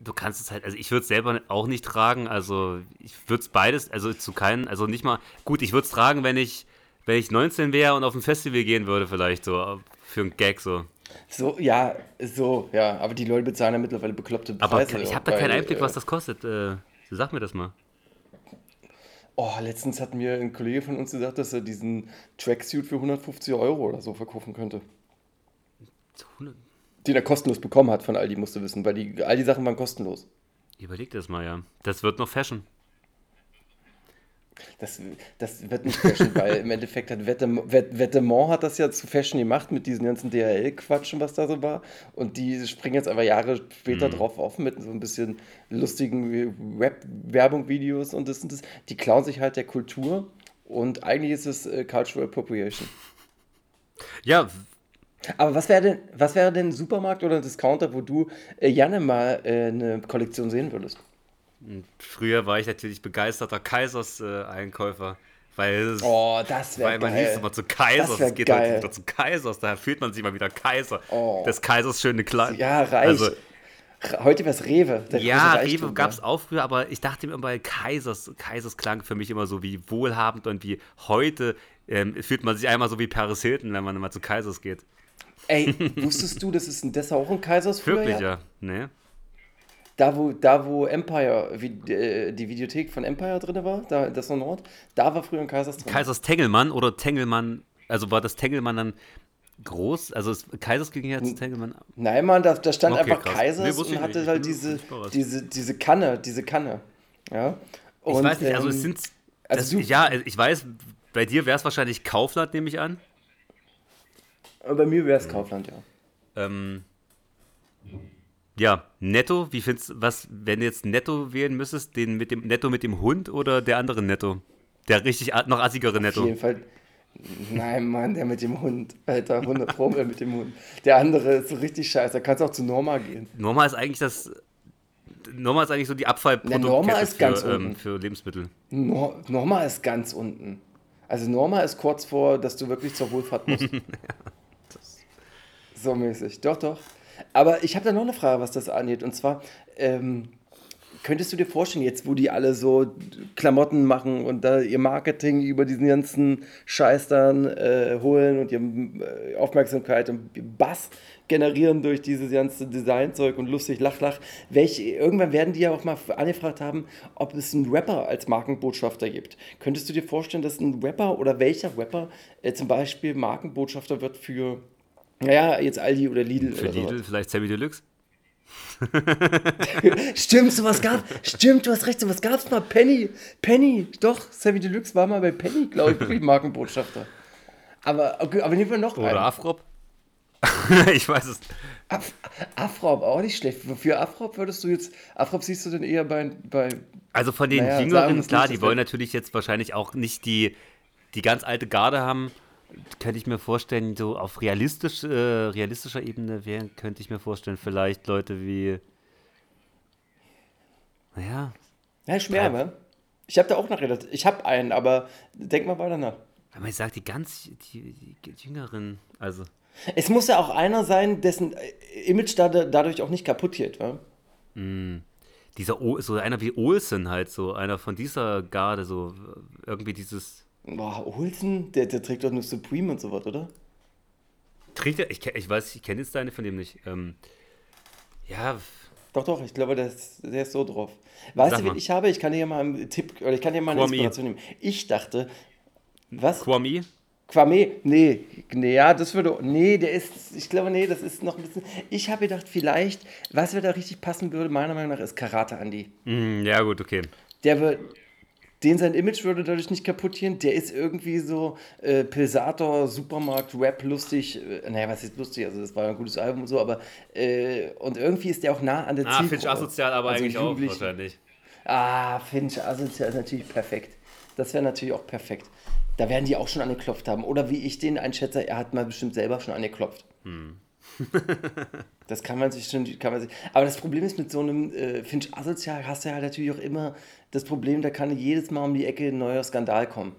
du kannst es halt, also ich würde es selber auch nicht tragen, also ich würde es beides, also zu keinen, also nicht mal, gut, ich würde es tragen, wenn ich, wenn ich 19 wäre und auf ein Festival gehen würde, vielleicht so, für einen Gag so. So, ja, so, ja, aber die Leute bezahlen ja mittlerweile bekloppte Aber Preise. ich habe da keinen Einblick, was äh, das kostet. Äh, sag mir das mal. Oh, letztens hat mir ein Kollege von uns gesagt, dass er diesen Tracksuit für 150 Euro oder so verkaufen könnte. Den er kostenlos bekommen hat von Aldi, musst du wissen, weil die Aldi-Sachen waren kostenlos. Überleg das mal, ja. Das wird noch Fashion. Das, das wird nicht Fashion, [LAUGHS] weil im Endeffekt hat Vette- Vet- Vetements hat das ja zu Fashion gemacht mit diesen ganzen DHL-Quatschen, was da so war. Und die springen jetzt aber Jahre später drauf auf mit so ein bisschen lustigen Web-Werbung-Videos und das und das. Die klauen sich halt der Kultur und eigentlich ist es äh, Cultural Appropriation. Ja, Aber was wäre denn, was wäre denn ein Supermarkt oder ein Discounter, wo du äh, gerne mal äh, eine Kollektion sehen würdest? früher war ich natürlich begeisterter Kaisers-Einkäufer, weil, es- Oh, das weil man geil. hieß immer zu Kaisers. Es geht geil. heute wieder zu Kaisers, da fühlt man sich mal wieder Kaiser. Oh. Das Kaisers schöne Kleid. Ja, reich. Also, Heute wäre es Rewe. Ja, Rewe gab es auch früher, aber ich dachte mir immer, Kaisers, Kaisers klang für mich immer so wie wohlhabend und wie heute ähm, fühlt man sich einmal so wie Paris Hilton, wenn man immer zu Kaisers geht. Ey, [LAUGHS] wusstest du, dass es in Dessau auch ein Kaisers früher Wirklich, ja. Ne? Da, wo, da, wo Empire, wie, äh, die Videothek von Empire drin war, da, das Nord, da war früher ein Kaisers drin. Kaisers Tengelmann oder Tengelmann, also war das Tengelmann dann groß? Also es, Kaisers ging ja zu Tengelmann. Nein, Mann, da, da stand Okay, einfach krass. Kaisers Nee, und ich hatte nicht. halt Ich diese, diese, diese Kanne, diese Kanne. Ja. Ich Und, weiß nicht, also es ähm, sind. also das, ja, ich weiß, bei dir wäre es wahrscheinlich Kaufland, nehme ich an. Bei mir wäre es Kaufland, ja. Ähm, ja, Netto, wie findest du, was, wenn du jetzt Netto wählen müsstest, den mit dem Netto mit dem Hund oder der andere Netto? Der richtig noch assigere Auf Netto. jeden Fall. Nein, Mann, der mit dem Hund. Alter, 100 Pro mit dem Hund. Der andere ist so richtig scheiße. Da kannst du auch zu Norma gehen. Norma ist eigentlich das. Norma ist eigentlich so die Abfallproduktkette Norma ist ganz für, ähm, unten. für Lebensmittel. Nor Norma ist ganz unten. Also Norma ist kurz vor, dass du wirklich zur Wohlfahrt musst. [LAUGHS] so mäßig. Doch, doch. Aber ich habe da noch eine Frage, was das angeht. Und zwar, ähm, könntest du dir vorstellen, jetzt wo die alle so Klamotten machen und da ihr Marketing über diesen ganzen Scheiß dann äh, holen und ihre äh, Aufmerksamkeit und Bass generieren durch dieses ganze Designzeug und lustig, lach, lach. Welche, irgendwann werden die ja auch mal angefragt haben, ob es einen Rapper als Markenbotschafter gibt. Könntest du dir vorstellen, dass ein Rapper oder welcher Rapper äh, zum Beispiel Markenbotschafter wird für, naja, jetzt Aldi oder Lidl Für oder sowas? Lidl, vielleicht Sammy Deluxe? [LAUGHS] Stimmt, sowas gab. Stimmt, du hast recht, sowas gab's mal. Penny, Penny, doch, Sammy Deluxe war mal bei Penny, glaube ich, wirklich Markenbotschafter. Aber, okay, aber nehmen wir noch Oder einen. Afrop? [LAUGHS] ich weiß es. Af Afrop, auch nicht schlecht. Für Afrop würdest du jetzt, Afrop siehst du denn eher bei, bei Also von den Naja, Jüngeren, klar, die wollen natürlich jetzt wahrscheinlich auch nicht die, die ganz alte Garde haben. Könnte ich mir vorstellen, so auf realistisch, äh, realistischer Ebene wären, könnte ich mir vorstellen, vielleicht Leute wie. Naja, Ja, schwer, ne? Ich habe da auch noch relativ. Ich habe einen, aber denk mal weiter nach. wenn man sagt, die ganz die, die Jüngeren, also. Es muss ja auch einer sein, dessen äh, Image da, dadurch auch nicht kaputt geht, wa? Dieser, o so einer wie Olsen halt, so einer von dieser Garde, so irgendwie dieses. Boah, Olsen, der, der trägt doch nur Supreme und so was, oder? Trägt er, ich, ich weiß, ich kenne jetzt deine von dem nicht. Ähm, ja, Doch, doch, ich glaube, der ist, der ist so drauf. Weißt Sag du, wen ich habe? Ich kann dir ja mal einen Tipp, oder ich kann dir mal eine Kwame. Inspiration nehmen. Ich dachte, was? Kwame, Kwame? Nee, nee, ja, das würde, nee, der ist, ich glaube, nee, das ist noch ein bisschen, ich habe gedacht, vielleicht, was mir da richtig passen würde, meiner Meinung nach, ist Karate Andy. Hm, ja gut, okay. Der wird, Den sein Image würde dadurch nicht kaputt gehen. Der ist irgendwie so äh, Pilsator, Supermarkt, Rap lustig. Äh, naja, was ist lustig? Also, das war ein gutes Album und so, aber. Äh, und irgendwie ist der auch nah an der Ah, Zielgruppe. finde ich asozial, aber Also eigentlich auch wahrscheinlich. Ah, Finch asozial ist natürlich perfekt. Das wäre natürlich auch perfekt. Da werden die auch schon angeklopft haben. Oder wie ich den einschätze, er hat mal bestimmt selber schon angeklopft. Hm. [LAUGHS] das kann man sich schon, kann man sich. Aber das Problem ist mit so einem äh, Finch asozial hast du ja natürlich auch immer das Problem, da kann jedes Mal um die Ecke ein neuer Skandal kommen.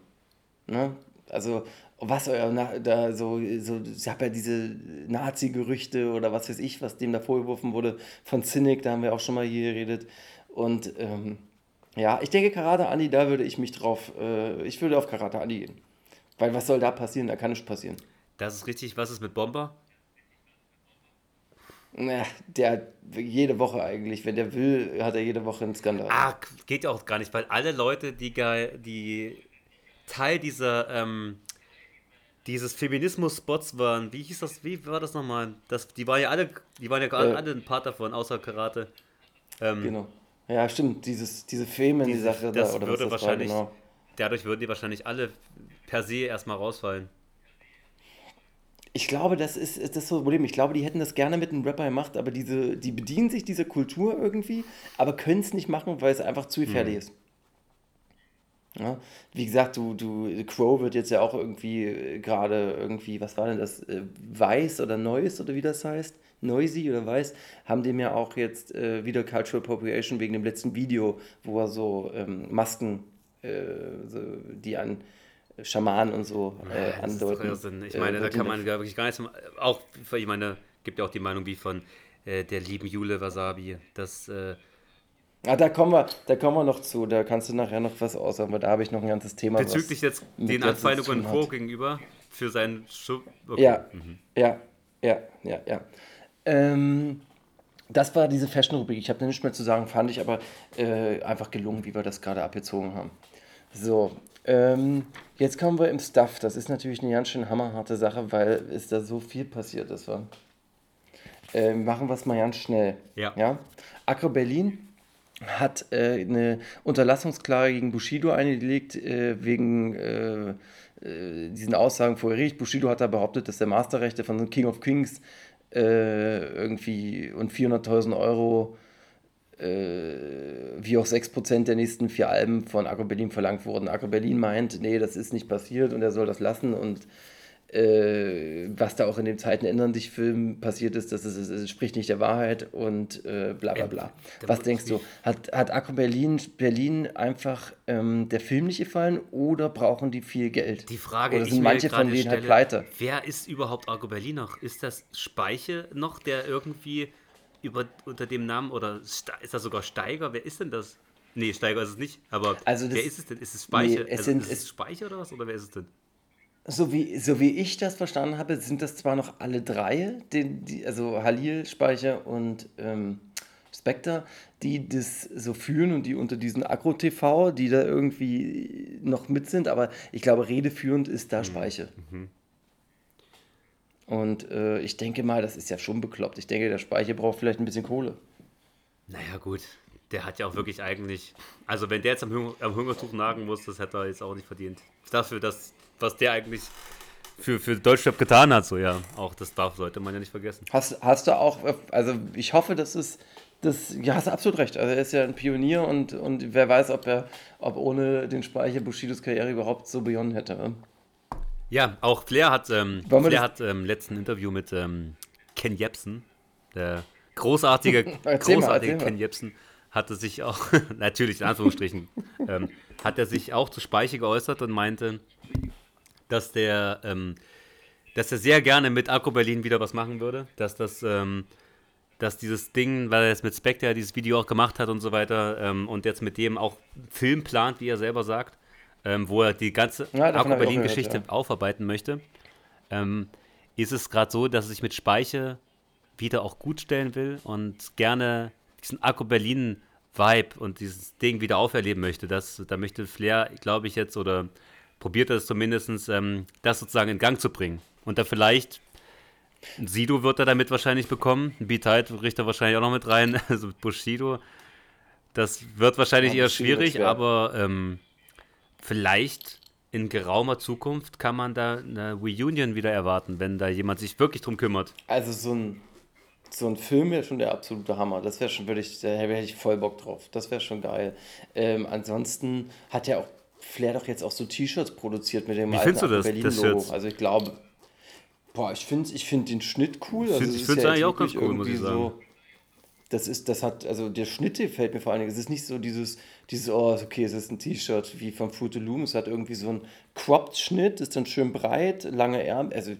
Ne? Also was euer da so, so ich habe ja diese Nazi-Gerüchte oder was weiß ich, was dem da vorgeworfen wurde von Cynic, da haben wir auch schon mal hier geredet. Und ähm, ja, ich denke Karate Andi, da würde ich mich drauf, äh, ich würde auf Karate Andi gehen. Weil was soll da passieren? Da kann nichts passieren. Das ist richtig. Was ist mit Bomber? Na, der hat jede Woche eigentlich, wenn der will, hat er jede Woche einen Skandal. Ah, geht ja auch gar nicht, weil alle Leute, die, die Teil dieser, ähm, dieses Feminismus-Spots waren, wie hieß das, wie war das nochmal? Das, die waren ja alle, die waren ja Äh. alle ein Part davon, außer Karate. Ähm, Genau. Ja, stimmt, dieses, diese Filme, die Sache das da, oder würde das wahrscheinlich, war, genau. dadurch würden die wahrscheinlich alle per se erstmal rausfallen. Ich glaube, das ist, ist das so das Problem. Ich glaube, die hätten das gerne mit einem Rapper gemacht, aber diese, die bedienen sich dieser Kultur irgendwie, aber können es nicht machen, weil es einfach zu gefährlich ist. Ja, wie gesagt, du, du, Crow wird jetzt ja auch irgendwie äh, gerade irgendwie, was war denn das, äh, Weiß oder Neues oder wie das heißt, Noisy oder Weiß, haben dem ja auch jetzt äh, wieder Cultural Appropriation wegen dem letzten Video, wo er so ähm, Masken, äh, so, die an Schamanen und so äh, Das ist andeuten. Irrsinn. Ich äh, meine, da wird kann man ja wirklich gar nichts. Auch, ich meine, gibt ja auch die Meinung wie von äh, der lieben Jule Wasabi, dass. Äh, Ah, da kommen wir, da kommen wir noch zu. Da kannst du nachher noch was aussagen, weil da habe ich noch ein ganzes Thema. bezüglich jetzt den Anfeindungen hat. gegenüber für seinen Schu okay. Ja, Mhm. ja, ja, ja, ja. Ähm, das war diese Fashion-Rubrik. Ich habe da nichts mehr zu sagen, fand ich aber äh, einfach gelungen, wie wir das gerade abgezogen haben. So, ähm, jetzt kommen wir im Stuff. Das ist natürlich eine ganz schön hammerharte Sache, weil es da so viel passiert ist. Äh, machen wir es mal ganz schnell. Ja. ja? Agro Berlin hat äh, eine Unterlassungsklage gegen Bushido eingelegt, äh, wegen äh, äh, diesen Aussagen vor Gericht. Bushido hat da behauptet, dass der Masterrechte von King of Kings äh, irgendwie und 400.000 Euro wie auch 6% der nächsten vier Alben von Agro Berlin verlangt wurden. Agro Berlin meint, nee, das ist nicht passiert und er soll das lassen und äh, was da auch in dem Zeiten ändern sich Film passiert ist, das, ist, es entspricht nicht der Wahrheit und äh, bla bla bla. da Was denkst du? Hat, hat Agro Berlin, Berlin einfach ähm, der Film nicht gefallen oder brauchen die viel Geld? Die Frage, oder sind manche von denen halt stelle, pleite? Wer ist überhaupt Argo Berlin noch? Ist das Speiche noch, der irgendwie über, unter dem Namen oder ist das sogar Steiger? Wer ist denn das? Nee, Steiger ist es nicht, aber Also das- wer ist es denn? Ist es Speiche? Nee, es also, sind- ist es es- Speiche oder was? Oder wer ist es denn? So wie, so wie ich das verstanden habe, sind das zwar noch alle drei, die, die, also Halil, Speicher und ähm, Spectre, die das so führen und die unter diesen Agro-TV, die da irgendwie noch mit sind, aber ich glaube, redeführend ist da Speicher. Und äh, ich denke mal, das ist ja schon bekloppt. Ich denke, der Speicher braucht vielleicht ein bisschen Kohle. Naja, gut. Der hat ja auch wirklich eigentlich. Also, wenn der jetzt am, Hunger, am Hungertuch nagen muss, das hätte er jetzt auch nicht verdient. Dafür, dass, was der eigentlich für, für Deutschland getan hat, so ja. Auch das darf, sollte man ja nicht vergessen. Hast, hast du auch, also ich hoffe, dass es, das, ja, hast du absolut recht. Also er ist ja ein Pionier und, und wer weiß, ob er, ob ohne den Speicher Bushidos Karriere überhaupt so begonnen hätte. Ja, auch Flair hat, ähm, Flair hat im letzten Interview mit ähm, Ken Jebsen, der großartige, [LAUGHS] mal, großartige mal. Ken Jebsen, hatte sich auch, [LAUGHS] natürlich in Anführungsstrichen, [LAUGHS] ähm, hat er sich auch zu Speiche geäußert und meinte, dass der, ähm, dass er sehr gerne mit Akku Berlin wieder was machen würde, dass das, ähm, dass dieses Ding, weil er jetzt mit Spectre dieses Video auch gemacht hat und so weiter ähm, und jetzt mit dem auch Film plant, wie er selber sagt, ähm, wo er die ganze Ja, Akku Berlin-Geschichte gehört, aufarbeiten möchte, ähm, ist es gerade so, dass er sich mit Speiche wieder auch gut stellen will und gerne diesen Akku Berlin Vibe und dieses Ding wieder auferleben möchte. Das, da möchte Flair, glaube ich, jetzt oder probiert es zumindest, ähm, das sozusagen in Gang zu bringen. Und da vielleicht ein Sido wird er damit wahrscheinlich bekommen. Ein B-Tide kriegt er wahrscheinlich auch noch mit rein. [LAUGHS] Also Bushido. Das wird wahrscheinlich Ja, eher wird schwierig, aber ähm, vielleicht in geraumer Zukunft kann man da eine Reunion wieder erwarten, wenn da jemand sich wirklich drum kümmert. Also so ein, so ein Film wäre schon der absolute Hammer. Das wäre schon, würde ich, da hätte ich voll Bock drauf. Das wäre schon geil. Ähm, ansonsten hat ja auch Flair doch jetzt auch so T-Shirts produziert mit dem Wie alten findest du das, Berlin das Logo. jetzt? Also ich glaube, boah, ich finde ich find den Schnitt cool. Also es ich ist find's ja eigentlich auch ganz cool, muss ich irgendwie sagen. Das ist, das hat, also der Schnitt gefällt mir vor allen Dingen. Es ist nicht so dieses, dieses, oh, okay, es ist ein T-Shirt wie von Fruit Loom. Es hat irgendwie so einen Cropped-Schnitt, ist dann schön breit, lange Ärmel. Also,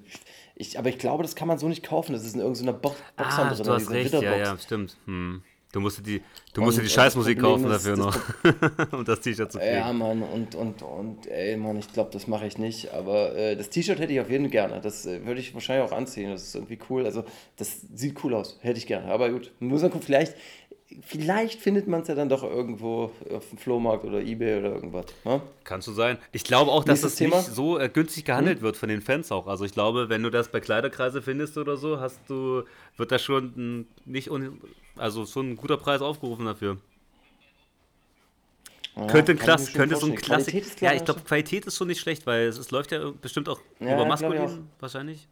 ich, aber ich glaube, das kann man so nicht kaufen. Das ist in irgendeiner Box, Box Ah, drin, du hast recht, ja, ja, stimmt. Hm. Du musst dir die, du musst die Scheißmusik das kaufen ist, dafür das noch, um [LAUGHS] das T-Shirt zu kriegen. Ja, Mann, und, und, und, ey, Mann, ich glaube, das mache ich nicht. Aber äh, das T-Shirt hätte ich auf jeden Fall gerne. Das äh, würde ich wahrscheinlich auch anziehen. Das ist irgendwie cool. Also, das sieht cool aus. Hätte ich gerne. Aber gut, muss man gucken, vielleicht, vielleicht findet man es ja dann doch irgendwo auf dem Flohmarkt oder Ebay oder irgendwas. Ne? Kann so sein. Ich glaube auch, dass Nächstes das Thema? Hm? nicht so äh, günstig gehandelt wird von den Fans auch. Also ich glaube, wenn du das bei Kleiderkreise findest oder so, hast du, wird da schon nicht un, also schon ein guter Preis aufgerufen dafür. Ja, könnte ein, Klass, könnte so ein. Klassik. Ja, ich glaube, Qualität ist schon nicht schlecht, weil es, es läuft ja bestimmt auch Ja, über Maskulin auch. wahrscheinlich.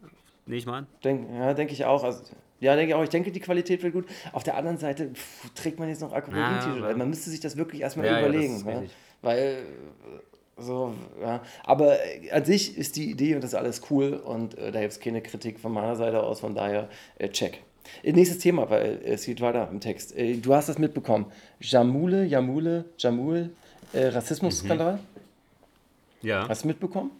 Nee, ich meine. Denk, ja, denke ich auch. Also, ja, denke ich auch. Ich denke, die Qualität wird gut. Auf der anderen Seite pff, trägt man jetzt noch Aquaporin-T-Shirt. Ja, Man müsste sich das wirklich erstmal Ja, ja, überlegen. richtig. Weil, äh, so, ja. Aber äh, an sich ist die Idee und das ist alles cool und äh, da gibt es keine Kritik von meiner Seite aus. Von daher, äh, check. Äh, Nächstes Thema, weil äh, es geht weiter im Text. Äh, du hast das mitbekommen. Jamule, Jamule, Jamul, äh, Rassismusskandal. Ja. Hast du mitbekommen?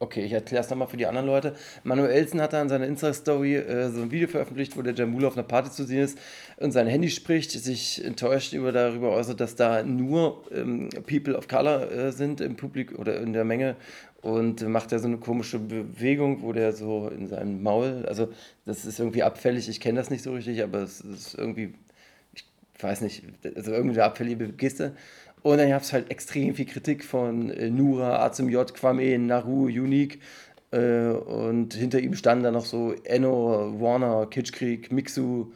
Okay, ich erkläre es nochmal für die anderen Leute. Manuelsen hat da in seiner Insta-Story äh, so ein Video veröffentlicht, wo der Jamula auf einer Party zu sehen ist und sein Handy spricht, sich enttäuscht über darüber äußert, dass da nur ähm, People of Color äh, sind im Publikum oder in der Menge und macht da so eine komische Bewegung, wo der so in seinem Maul, also das ist irgendwie abfällig, ich kenne das nicht so richtig, aber es ist irgendwie ich weiß nicht, also irgendwie eine abfällige Geste. Und dann gab es halt extrem viel Kritik von äh, Nura, A J, Kwame, Naru, Unique. Äh, und hinter ihm standen dann noch so Enno, Warner, Kitschkrieg, Mixu.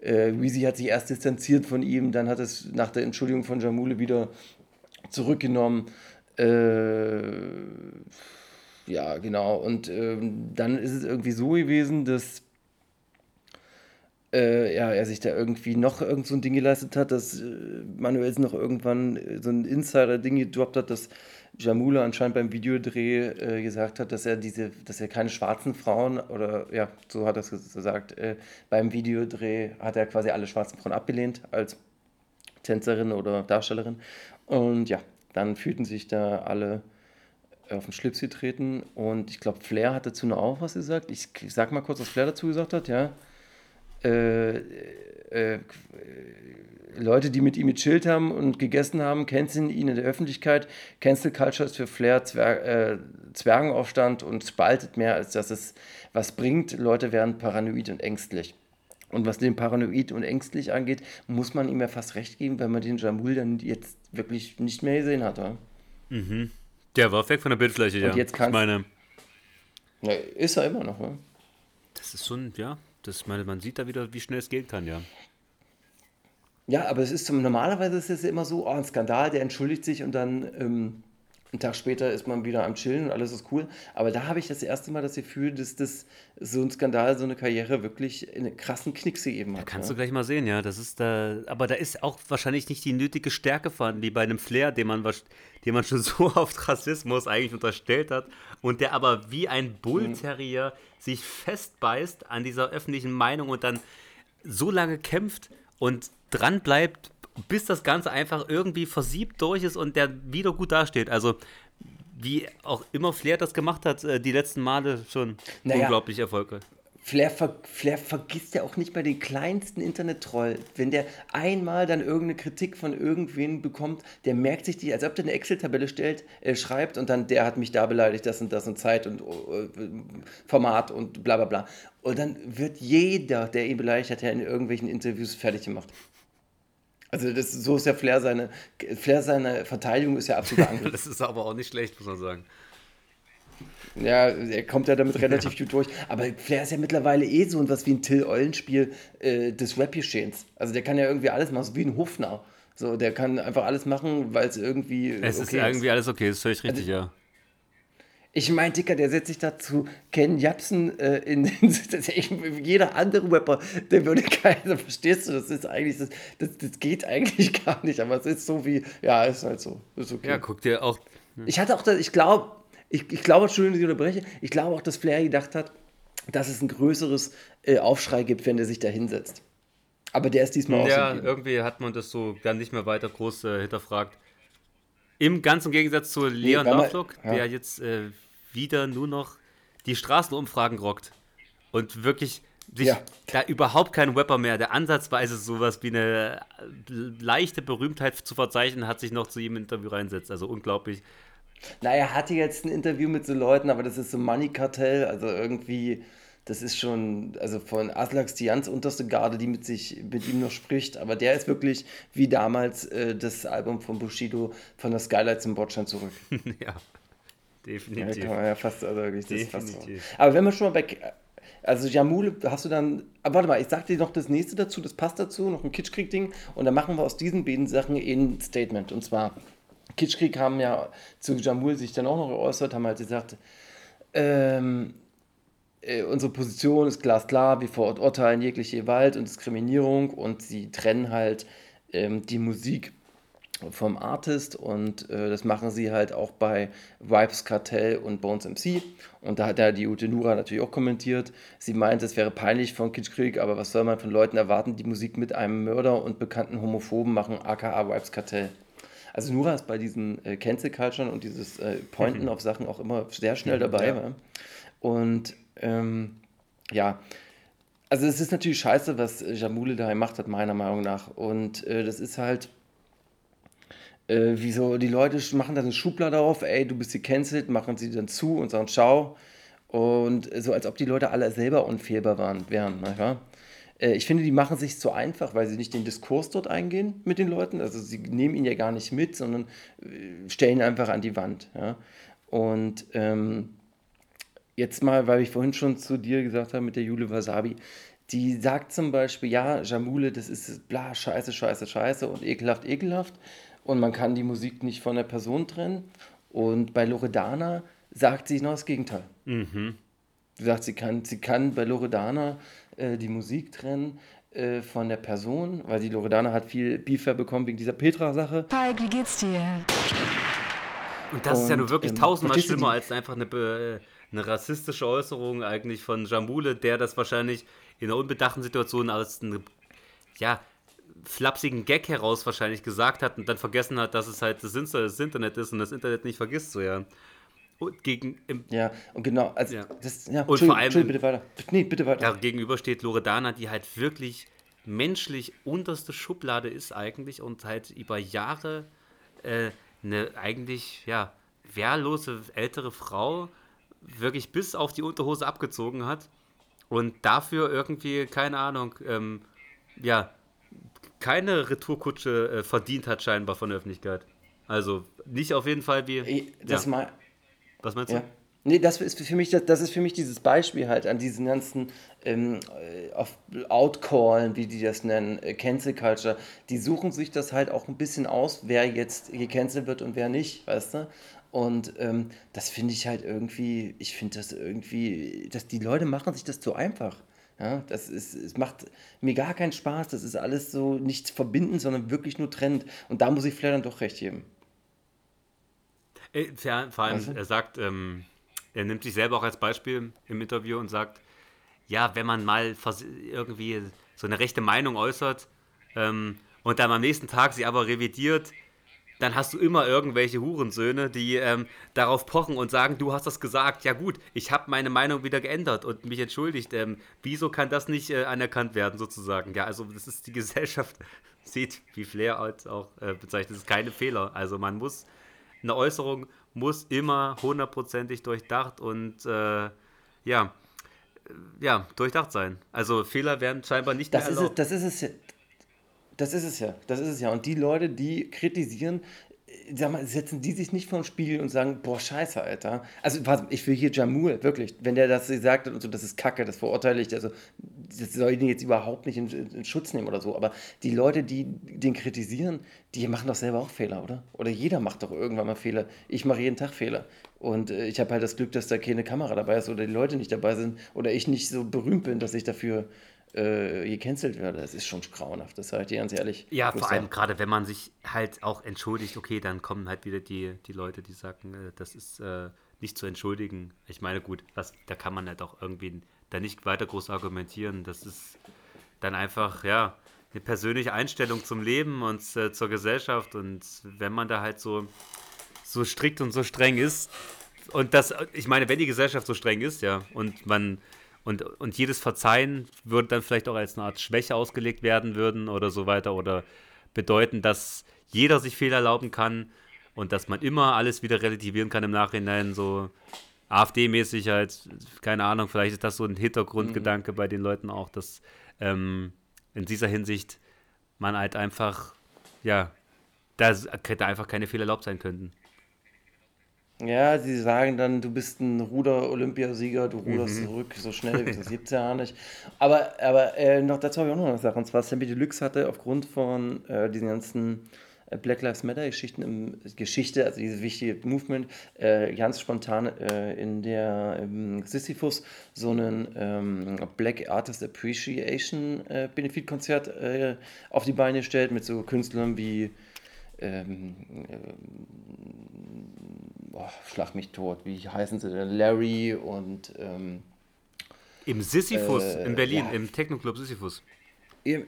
Äh, Weezy hat sich erst distanziert von ihm, dann hat es nach der Entschuldigung von Jamule wieder zurückgenommen. Äh, ja, genau. Und ähm, dann ist es irgendwie so gewesen, dass äh, ja, er sich da irgendwie noch irgend so ein Ding geleistet hat, dass äh, Manuelsen noch irgendwann äh, so ein Insider-Ding gedroppt hat, dass Jamula anscheinend beim Videodreh äh, gesagt hat, dass er diese, dass er keine schwarzen Frauen oder ja, so hat er es gesagt, äh, beim Videodreh hat er quasi alle schwarzen Frauen abgelehnt als Tänzerin oder Darstellerin. Und ja, dann fühlten sich da alle auf den Schlips getreten und ich glaube, Flair hat dazu noch auch was gesagt. Ich, sag mal kurz, was Flair dazu gesagt hat, ja äh, äh, Leute, die mit ihm gechillt haben und gegessen haben, canceln ihn in der Öffentlichkeit. Cancel Culture ist für Flair Zwer äh, Zwergenaufstand und spaltet mehr, als dass es was bringt. Leute werden paranoid und ängstlich. Und was den paranoid und ängstlich angeht, muss man ihm ja fast recht geben, wenn man den Jamul dann jetzt wirklich nicht mehr gesehen hat. Oder? Der war weg von der Bildfläche, ja. jetzt ich kannst- meine, Ja, ist er immer noch. Ne? das ist schon, ja, das, meine, man sieht da wieder, wie schnell es gehen kann, ja. Ja, aber es ist zum, normalerweise ist es immer so, oh, ein Skandal, der entschuldigt sich und dann ähm, einen Tag später ist man wieder am Chillen und alles ist cool. Aber da habe ich das erste Mal das Gefühl, dass das so ein Skandal, so eine Karriere wirklich einen krassen Knicks gegeben hat. Kannst ja. du gleich mal sehen, ja. Das ist da, aber da ist auch wahrscheinlich nicht die nötige Stärke vorhanden, wie bei einem Flair, den man, den man schon [LAUGHS] so oft Rassismus eigentlich unterstellt hat und der aber wie ein Bullterrier sich festbeißt an dieser öffentlichen Meinung und dann so lange kämpft und dran bleibt, bis das Ganze einfach irgendwie versiebt durch ist und der wieder gut dasteht. Also wie auch immer Flair das gemacht hat, äh, die letzten Male schon Naja. unglaublich erfolgreich. Flair, ver Flair vergisst ja auch nicht bei den kleinsten Internet-Troll. Wenn der einmal dann irgendeine Kritik von irgendwen bekommt, der merkt sich die, als ob der eine Excel-Tabelle stellt, äh, schreibt und dann, der hat mich da beleidigt, das und das und Zeit und äh, Format und bla bla bla. Und dann wird jeder, der ihn beleidigt hat, ja in irgendwelchen Interviews fertig gemacht. Also das, so ist ja Flair seine, Flair seine Verteidigung ist ja absolut [LAUGHS] Angriff. Das ist aber auch nicht schlecht, muss man sagen. Ja, er kommt ja damit relativ [LAUGHS] gut durch. Aber Flair ist ja mittlerweile eh so was wie ein Till-Eulenspiel äh, des Rap-Geschehens. Also der kann ja irgendwie alles machen, so wie ein Hofner. So, der kann einfach alles machen, weil es irgendwie. Es ist okay irgendwie alles okay, ist völlig richtig, Also ja. Ich meine, Dicker, der setzt sich dazu Ken Jepsen äh, in den. Echt, jeder andere Rapper, der würde keiner, verstehst du? Das ist eigentlich, das, das, das geht eigentlich [LAUGHS] gar nicht, aber es ist so wie, ja, ist halt so. Ist okay. Ja, guck dir auch. Ich hatte auch, das, ich glaube, ich, ich glaube, Entschuldigung, dass ich unterbreche, ich glaube auch, dass Flair gedacht hat, dass es ein größeres äh, Aufschrei gibt, wenn der sich da hinsetzt. Aber der ist diesmal Ja, ausgeblieben. irgendwie hat man das so dann nicht mehr weiter groß äh, hinterfragt. Im ganzen Gegensatz zu Leon man- Lovelock, ja. der jetzt äh, wieder nur noch die Straßenumfragen rockt. Und wirklich sich Ja. da überhaupt kein Rapper mehr, der ansatzweise sowas wie eine äh, leichte Berühmtheit zu verzeichnen, hat sich noch zu ihm im Interview reinsetzt. Also unglaublich. Na, er hatte jetzt ein Interview mit so Leuten, aber das ist so Money-Kartell, also irgendwie, das ist schon, also von Aslaks die ganz unterste Garde, die mit sich, mit ihm noch spricht, aber der ist wirklich wie damals äh, das Album von Bushido von der Skylight zum Bordstein zurück. ja, [LAUGHS] Ja, definitiv. kann man ja fast, also wirklich, das ist fast. Definitiv. Aber wenn man schon mal bei, also Jamule, hast du dann, aber warte mal, ich sag dir noch das nächste dazu, das passt dazu, noch ein Kitschkrieg-Ding und dann machen wir aus diesen beiden Sachen ein Statement und zwar, Kitschkrieg haben ja zu Jamul sich dann auch noch geäußert, haben halt gesagt, ähm, äh, unsere Position ist glasklar, wir verurteilen jegliche Gewalt und Diskriminierung und sie trennen halt ähm, die Musik vom Artist und äh, das machen sie halt auch bei Vibes Cartel und Bones MC. Und da hat ja die Ute Nura natürlich auch kommentiert. Sie meint, es wäre peinlich von Kitschkrieg, aber was soll man von Leuten erwarten, die Musik mit einem Mörder und bekannten Homophoben machen, aka Vibes Cartel. Also Nura ist bei diesen äh, Cancel Culture und dieses äh, Pointen auf Sachen auch immer sehr schnell dabei. Ja. wa? Und ähm, ja, also es ist natürlich scheiße, was äh, Jamule da gemacht hat, meiner Meinung nach. Und äh, das ist halt, äh, wieso die Leute machen dann eine Schublade auf, ey, du bist gecancelt, machen sie dann zu und sagen Ciao. Und äh, so als ob die Leute alle selber unfehlbar waren, wären. Nicht wahr? Äh, ich finde, die machen sich zu einfach, weil sie nicht den Diskurs dort eingehen mit den Leuten. Also sie nehmen ihn ja gar nicht mit, sondern stellen ihn einfach an die Wand. Ja? Und ähm, jetzt mal, weil ich vorhin schon zu dir gesagt habe mit der Jule Wasabi, die sagt zum Beispiel, ja, Jamule, das ist bla, scheiße, scheiße, scheiße und ekelhaft, ekelhaft. Und man kann die Musik nicht von der Person trennen. Und bei Loredana sagt sie genau das Gegenteil. Sie sagt, sie kann, sie kann bei Loredana äh, die Musik trennen äh, von der Person, weil die Loredana hat viel Beef ja bekommen wegen dieser Petra-Sache. Falk, wie geht's dir? Und das ist ja Und, nur wirklich ähm, tausendmal schlimmer die- als einfach eine, be- eine rassistische Äußerung eigentlich von Jamule, der das wahrscheinlich in einer unbedachten Situation als einen ja, flapsigen Gag heraus wahrscheinlich gesagt hat und dann vergessen hat, dass es halt das Inter- das Internet ist und das Internet nicht vergisst so, ja. Und gegen, Ja, und genau, also Ja. das, ja, Und vor allem- bitte weiter. Nee, bitte weiter. da gegenüber steht Loredana, die halt wirklich menschlich unterste Schublade ist eigentlich und halt über Jahre äh, eine eigentlich, ja, wehrlose ältere Frau wirklich bis auf die Unterhose abgezogen hat und dafür irgendwie, keine Ahnung, ähm, ja, keine Retourkutsche äh, verdient hat scheinbar von der Öffentlichkeit. Also nicht auf jeden Fall wie. Eh, Das ja. mal, Was meinst du? Ja. Nee, das ist für mich, das, das ist für mich dieses Beispiel halt an diesen ganzen ähm, äh, Outcallen, wie die das nennen, äh, Cancel Culture. Die suchen sich das halt auch ein bisschen aus, wer jetzt gecancelt wird und wer nicht, weißt du? Und ähm, das finde ich halt irgendwie, ich finde das irgendwie, dass die Leute machen sich das zu einfach. Ja, das ist, es macht mir gar keinen Spaß. Das ist alles so nichts verbindend, sondern wirklich nur trennend. Und da muss ich vielleicht dann doch recht geben. Äh, Vor allem, Weißt du? er sagt, ähm, er nimmt sich selber auch als Beispiel im Interview und sagt, ja, wenn man mal irgendwie so eine rechte Meinung äußert ähm, und dann am nächsten Tag sie aber revidiert, dann hast du immer irgendwelche Hurensöhne, die ähm, darauf pochen und sagen, du hast das gesagt. Ja gut, ich habe meine Meinung wieder geändert und mich entschuldigt. Ähm, wieso kann das nicht äh, anerkannt werden sozusagen? Ja, also das ist die [LAUGHS] Gesellschaft, sieht, wie Flair auch äh, bezeichnet, das ist keine Fehler. Also man muss eine Äußerung muss immer hundertprozentig durchdacht und äh, ja, äh, ja, durchdacht sein. Also Fehler werden scheinbar nicht Das mehr ist, es, das ist es. Das ist es ja. Das ist es ja. Und die Leute, die kritisieren, äh, sag mal, setzen die sich nicht vor den Spiegel und sagen, boah, scheiße, Alter. Also, ich will hier Jamul, wirklich. Wenn der das hat und so, das ist Kacke, das verurteile ich. Also, das soll ich den jetzt überhaupt nicht in, in Schutz nehmen oder so, aber die Leute, die den kritisieren, die machen doch selber auch Fehler, oder? Oder jeder macht doch irgendwann mal Fehler. Ich mache jeden Tag Fehler. Und äh, ich habe halt das Glück, dass da keine Kamera dabei ist oder die Leute nicht dabei sind oder ich nicht so berühmt bin, dass ich dafür äh, gecancelt werde. Das ist schon grauenhaft, das sage ich dir ganz ehrlich. Ja, vor allem gerade, wenn man sich halt auch entschuldigt, okay, dann kommen halt wieder die, die Leute, die sagen, äh, das ist äh, nicht zu entschuldigen. Ich meine, gut, was, da kann man halt auch irgendwie da nicht weiter groß argumentieren. Das ist dann einfach, ja, eine persönliche Einstellung zum Leben und äh, zur Gesellschaft. Und wenn man da halt so, so strikt und so streng ist, und das, ich meine, wenn die Gesellschaft so streng ist, ja, und man und, und jedes Verzeihen würde dann vielleicht auch als eine Art Schwäche ausgelegt werden würden oder so weiter oder bedeuten, dass jeder sich Fehler erlauben kann und dass man immer alles wieder relativieren kann im Nachhinein, so AfD-mäßig halt, keine Ahnung, vielleicht ist das so ein Hintergrundgedanke bei den Leuten auch, dass ähm, in dieser Hinsicht man halt einfach, ja, da hätte einfach keine Fehler erlaubt sein könnten. Ja, sie sagen dann, du bist ein Ruder-Olympiasieger, du ruderst Mhm. zurück so schnell, [LAUGHS] das gibt's ja nicht. Aber, aber äh, noch dazu habe ich auch noch eine Sache. Und zwar Sammy Deluxe hatte aufgrund von äh, diesen ganzen äh, Black Lives Matter-Geschichten im Geschichte, also dieses wichtige Movement, äh, ganz spontan äh, in der ähm, Sisyphus so einen ähm, Black Artist Appreciation äh, Benefit-Konzert äh, auf die Beine gestellt mit so Künstlern wie ähm, boah, schlag mich tot, wie heißen sie denn? Larry und ähm, Im Sisyphus Äh, in Berlin, ja. im Technoclub Sisyphus. Im-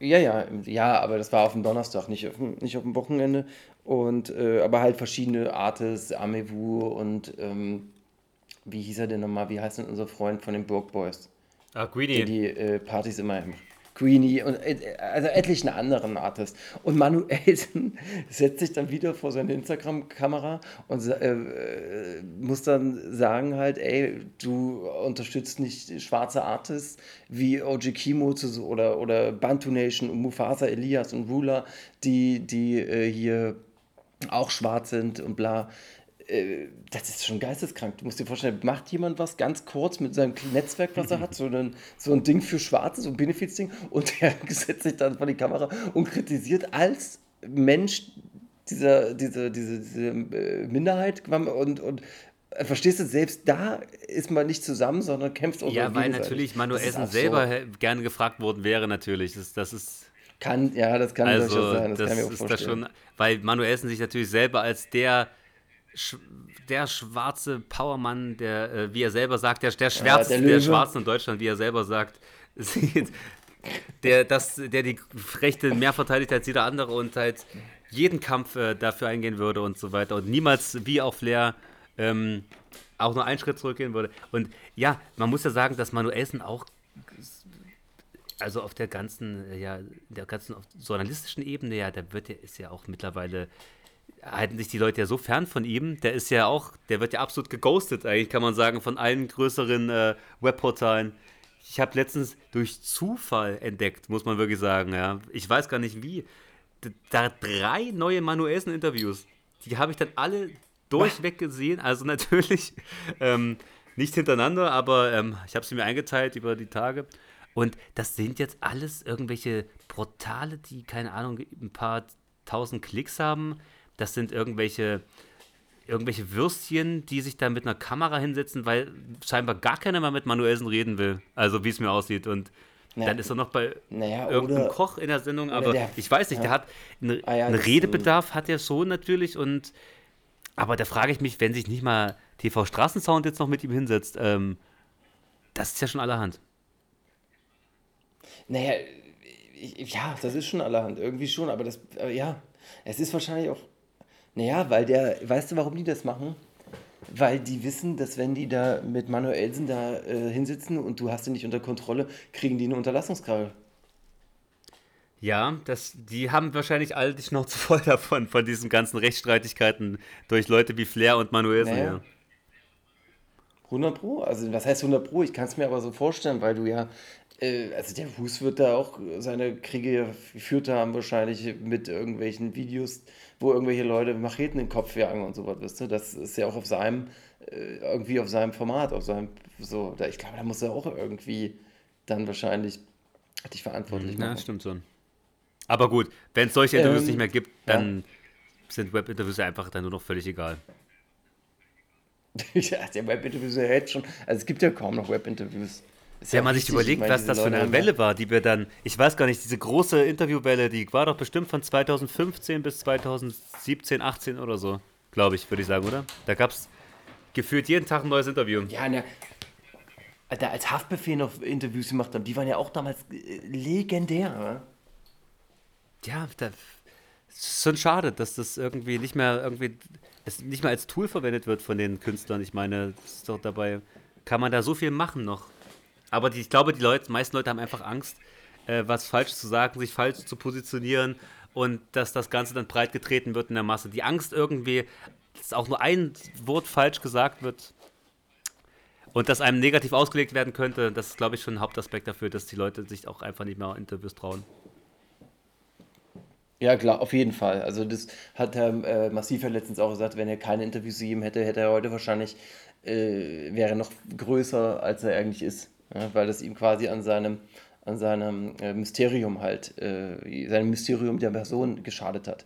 Ja, ja, ja, aber das war auf dem Donnerstag, nicht auf dem, nicht auf dem Wochenende. Und, äh, aber halt verschiedene Artists, Amewu und ähm, wie hieß er denn nochmal? Wie heißt denn unser Freund von den Burg Boys? Ah, Der Greedy. die äh, Partys immer Queenie und äh, also etlichen anderen Artists. Und Manuelsen [LAUGHS] setzt sich dann wieder vor seine Instagram-Kamera und äh, äh, muss dann sagen halt, ey, du unterstützt nicht schwarze Artists wie OG Kimo oder, oder Bantu Nation und Mufasa Elias und Ruler, die, die äh, hier auch schwarz sind und bla. Äh, Das ist schon geisteskrank. Du musst dir vorstellen, macht jemand was ganz kurz mit seinem Netzwerk, was er hat, so ein, so ein Ding für Schwarze, so ein Benefizding, und [LAUGHS] der setzt sich dann vor die Kamera und kritisiert als Mensch dieser, diese, diese, diese äh, Minderheit und, und äh, verstehst du, selbst da ist man nicht zusammen, sondern kämpft auch Ja, weil natürlich Manuel Essen selber gerne gefragt worden wäre, natürlich. Das, das ist. Kann, ja, das kann Also, sein, das, das, kann ich mir auch ist da schon, weil Manuelsen sich natürlich selber als der, der schwarze Powermann, der, äh, wie er selber sagt, der, der schwärzeste der der, Löwe. Schwarzen in Deutschland, wie er selber sagt, [LAUGHS] sieht, der, das, der die Rechte mehr verteidigt als jeder andere und halt jeden Kampf äh, dafür eingehen würde und so weiter und niemals, wie auch Flair, ähm, auch nur einen Schritt zurückgehen würde. Und ja, man muss ja sagen, dass Manuelsen auch also auf der ganzen, äh, ja, der ganzen journalistischen Ebene, ja, der wird ja, ist ja auch mittlerweile, halten sich die Leute ja so fern von ihm, der ist ja auch, der wird ja absolut geghostet, eigentlich kann man sagen, von allen größeren äh, Webportalen. Ich habe letztens durch Zufall entdeckt, muss man wirklich sagen, ja. Ich weiß gar nicht wie. Da drei neue Manuelsen-Interviews. Die habe ich dann alle durchweg [LAUGHS] gesehen. Also natürlich ähm, nicht hintereinander, aber ähm, ich habe sie mir eingeteilt über die Tage. Und das sind jetzt alles irgendwelche Portale, die, keine Ahnung, ein paar tausend Klicks haben. Das sind irgendwelche, irgendwelche Würstchen, die sich da mit einer Kamera hinsetzen, weil scheinbar gar keiner mehr mit Manuelsen reden will. Also wie es mir aussieht. Und Ja. dann ist er noch bei Naja, irgendeinem Koch in der Sendung, aber der- ich weiß nicht, der ja. hat einen, Ah ja, einen Redebedarf, hat er schon natürlich. Und aber da frage ich mich, wenn sich nicht mal TV Straßensound jetzt noch mit ihm hinsetzt, ähm, das ist ja schon allerhand. Naja, ja, das ist schon allerhand, irgendwie schon, aber das, äh, ja, es ist wahrscheinlich auch, naja, weil der, weißt du, warum die das machen? Weil die wissen, dass wenn die da mit Manuelsen da äh, hinsitzen und du hast ihn nicht unter Kontrolle, kriegen die eine Unterlassungsklage. Ja, das, die haben wahrscheinlich alle die Schnauze [LAUGHS] voll davon, von diesen ganzen Rechtsstreitigkeiten durch Leute wie Flair und Manuelsen. Naja. Ja. 100 Pro? Also, was heißt 100 Pro? Ich kann es mir aber so vorstellen, weil du ja, äh, also der Hus wird da auch seine Kriege geführt haben, wahrscheinlich mit irgendwelchen Videos, wo irgendwelche Leute Macheten in den Kopf jagen und sowas, weißt du? Das ist ja auch auf seinem, äh, irgendwie auf seinem Format, auf seinem, so, da, ich glaube, da muss er auch irgendwie dann wahrscheinlich dich verantwortlich Ja, machen. stimmt schon. Aber gut, wenn es solche Interviews Ähm, nicht mehr gibt, dann sind Webinterviews ja einfach dann nur noch völlig egal. [LAUGHS] ja, der Webinterviews ja jetzt schon. Also es gibt ja kaum noch Webinterviews. Ist ja Wenn man auch sich überlegt, meine, was das für eine Welle war, die wir dann, ich weiß gar nicht, diese große Interviewwelle, die war doch bestimmt von 2015 bis 2017, 18 oder so, glaube ich, würde ich sagen, oder? Da gab es gefühlt jeden Tag ein neues Interview. Ja, ne. Alter, als Haftbefehl noch Interviews gemacht haben, die waren ja auch damals äh, legendär. Wa? Ja, da, es ist schon schade, dass das irgendwie nicht mehr irgendwie, es nicht mehr als Tool verwendet wird von den Künstlern. Ich meine, das ist doch dabei, kann man da so viel machen noch. Aber die, ich glaube, die Leute, meisten Leute haben einfach Angst, äh, was Falsches zu sagen, sich falsch zu positionieren und dass das Ganze dann breit getreten wird in der Masse. Die Angst irgendwie, dass auch nur ein Wort falsch gesagt wird und dass einem negativ ausgelegt werden könnte, das ist, glaube ich, schon ein Hauptaspekt dafür, dass die Leute sich auch einfach nicht mehr Interviews trauen. Ja, klar, auf jeden Fall. Also das hat Herr äh, ja letztens auch gesagt, wenn er keine Interviews gegeben hätte, hätte er heute wahrscheinlich, äh, wäre noch größer, als er eigentlich ist. Ja, weil das ihm quasi an seinem, an seinem äh, Mysterium halt, äh, seinem Mysterium der Person geschadet hat.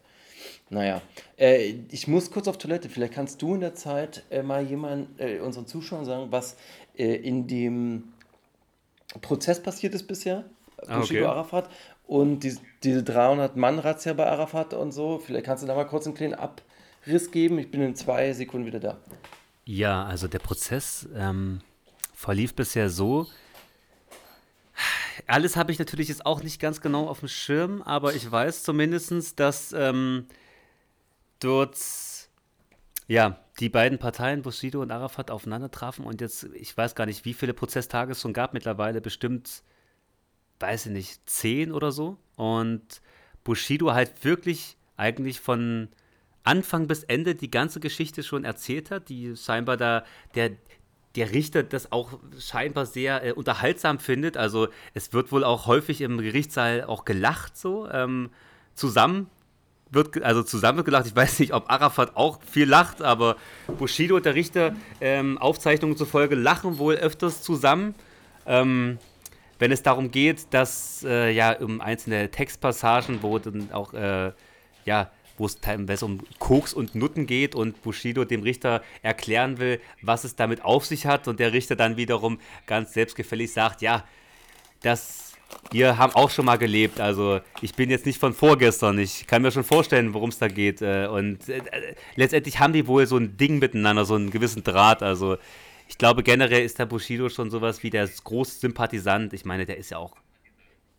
Naja, äh, ich muss kurz auf Toilette. Vielleicht kannst du in der Zeit äh, mal jemand, äh, unseren Zuschauern sagen, was äh, in dem Prozess passiert ist bisher. Ah, okay. Arafat und die, diese 300-Mann-Razzia bei Arafat und so. Vielleicht kannst du da mal kurz einen kleinen Abriss geben. Ich bin in zwei Sekunden wieder da. Ja, also der Prozess ähm, verlief bisher so. Alles habe ich natürlich jetzt auch nicht ganz genau auf dem Schirm, aber ich weiß zumindest, dass ähm, dort ja die beiden Parteien, Bushido und Arafat, aufeinander trafen und jetzt, ich weiß gar nicht, wie viele Prozesstage es schon gab mittlerweile, bestimmt, weiß ich nicht, zehn oder so. Und Bushido halt wirklich eigentlich von Anfang bis Ende die ganze Geschichte schon erzählt hat, die scheinbar da der, der Richter das auch scheinbar sehr äh, unterhaltsam findet. Also es wird wohl auch häufig im Gerichtssaal auch gelacht so. Ähm, zusammen wird, also zusammen wird gelacht. Ich weiß nicht, ob Arafat auch viel lacht, aber Bushido und der Richter, ähm, Aufzeichnungen zufolge, lachen wohl öfters zusammen. Ähm, wenn es darum geht, dass äh, ja um einzelne Textpassagen, wo dann auch äh, ja, wo es teilweise um Koks und Nutten geht und Bushido dem Richter erklären will, was es damit auf sich hat und der Richter dann wiederum ganz selbstgefällig sagt, ja, das wir haben auch schon mal gelebt, also ich bin jetzt nicht von vorgestern, ich kann mir schon vorstellen, worum es da geht äh, und äh, letztendlich haben die wohl so ein Ding miteinander, so einen gewissen Draht, also ich glaube generell ist der Bushido schon sowas wie der große Sympathisant, ich meine, der ist ja auch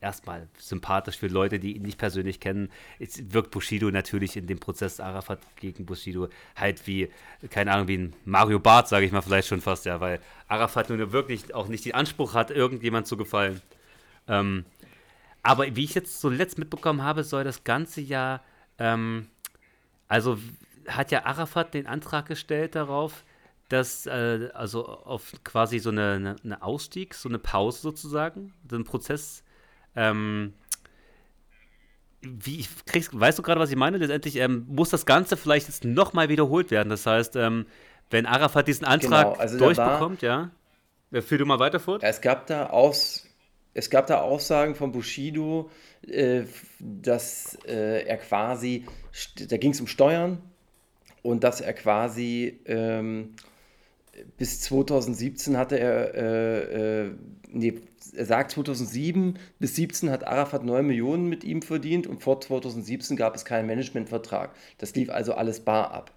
erstmal sympathisch für Leute, die ihn nicht persönlich kennen. Es wirkt Bushido natürlich in dem Prozess Arafat gegen Bushido halt wie, keine Ahnung, wie ein Mario Barth, sage ich mal vielleicht schon fast, ja, weil Arafat nun wirklich auch nicht den Anspruch hat, irgendjemand zu gefallen. Ähm, aber wie ich jetzt so letzt mitbekommen habe, soll das Ganze ja, ähm, also hat ja Arafat den Antrag gestellt darauf, dass, äh, also auf quasi so eine, eine, Ausstieg, so eine Pause sozusagen, so ein Prozess ähm, wie, kriegst, weißt du gerade, was ich meine? Letztendlich ähm, muss das Ganze vielleicht jetzt nochmal wiederholt werden. Das heißt, ähm, wenn Arafat diesen Antrag Genau, also durchbekommt, ja. Ja, Führ du mal weiter fort. Es gab da, Aus, es gab da Aussagen von Bushido, äh, dass äh, er quasi, da ging es um Steuern und dass er quasi ähm, bis 2017 hatte er, äh, äh, nee, er sagt 2007 bis 17 hat Arafat 9 Millionen mit ihm verdient und vor 2017 gab es keinen Managementvertrag. Das lief also alles bar ab.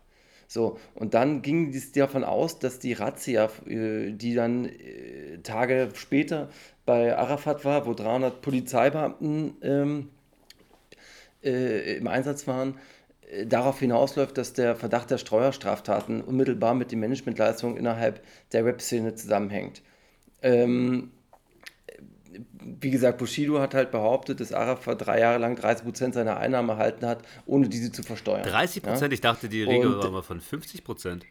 So, und dann ging es davon aus, dass die Razzia, äh, die dann äh, Tage später bei Arafat war, wo 300 Polizeibeamten ähm, äh, im Einsatz waren, äh, darauf hinausläuft, dass der Verdacht der Steuerstraftaten unmittelbar mit den Managementleistungen innerhalb der Rap-Szene zusammenhängt. Ähm, wie gesagt, Bushido hat halt behauptet, dass Arafat drei Jahre lang 30% seiner Einnahmen erhalten hat, ohne diese zu versteuern. 30 Ja? Prozent? Ich dachte, die Regel Und- war mal von 50 Prozent.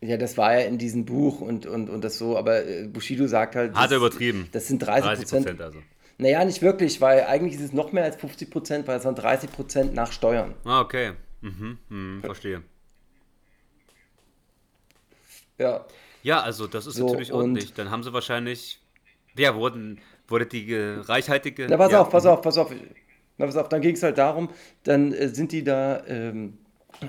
Ja, das war ja in diesem Buch und, und, und das so, aber äh, Bushido sagt halt. Hat er übertrieben. Das sind 30 30 Prozent. Prozent also. Naja, nicht wirklich, weil eigentlich ist es noch mehr als 50 Prozent, weil es sind 30 Prozent nach Steuern. Ah, okay. Mhm, mhm, verstehe. Ja. Ja, also das ist So, natürlich ordentlich. Dann haben sie wahrscheinlich, ja, wurden, wurde die äh, reichhaltige. Na, pass ja, auf, pass auf, pass auf. Na, pass auf, dann ging es halt darum, dann äh, sind die da ähm,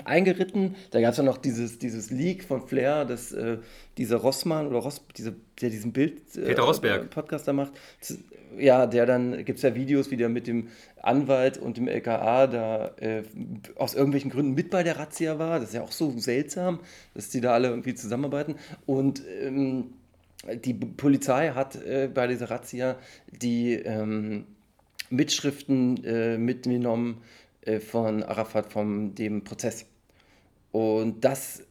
eingeritten. Da gab es ja noch dieses, dieses Leak von Flair, dass äh, dieser Rossmann oder Ross, diese, der diesen Bild äh, Peter Rosberg. äh, Podcast da macht. Ja, der dann, gibt es ja Videos, wie der mit dem Anwalt und dem LKA da äh, aus irgendwelchen Gründen mit bei der Razzia war. Das ist ja auch so seltsam, dass die da alle irgendwie zusammenarbeiten. Und ähm, die Polizei hat äh, bei dieser Razzia die ähm, Mitschriften äh, mitgenommen von Arafat von dem Prozess. Und das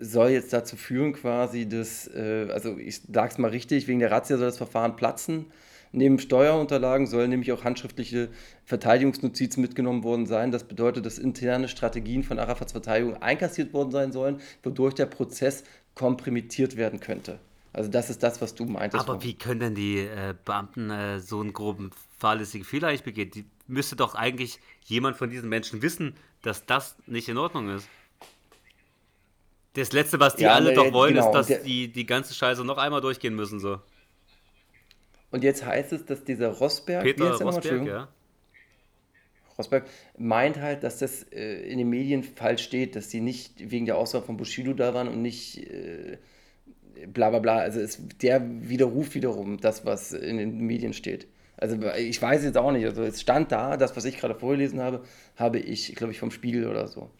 soll jetzt dazu führen, quasi, dass, äh, also ich sag's mal richtig, wegen der Razzia soll das Verfahren platzen. Neben Steuerunterlagen sollen nämlich auch handschriftliche Verteidigungsnotizen mitgenommen worden sein. Das bedeutet, dass interne Strategien von Arafats Verteidigung einkassiert worden sein sollen, wodurch der Prozess komprimiert werden könnte. Also das ist das, was du meintest. Aber wie können denn die äh, Beamten äh, so einen groben fahrlässigen Fehler eigentlich begehen? Die müsste doch eigentlich jemand von diesen Menschen wissen, dass das nicht in Ordnung ist. Das Letzte, was die Ja, alle ne, doch wollen, genau, ist, dass der- die die ganze Scheiße noch einmal durchgehen müssen. So. Und jetzt heißt es, dass dieser Rosberg, Peter? Rosberg, ja. Rosberg meint halt, dass das äh, in den Medien falsch steht, dass die nicht wegen der Aussage von Bushido da waren und nicht äh, bla bla bla. Also es, der widerruft wiederum das, was in den Medien steht. Also ich weiß jetzt auch nicht. Also es stand da, das, was ich gerade vorgelesen habe, habe ich, glaube ich, vom Spiegel oder so.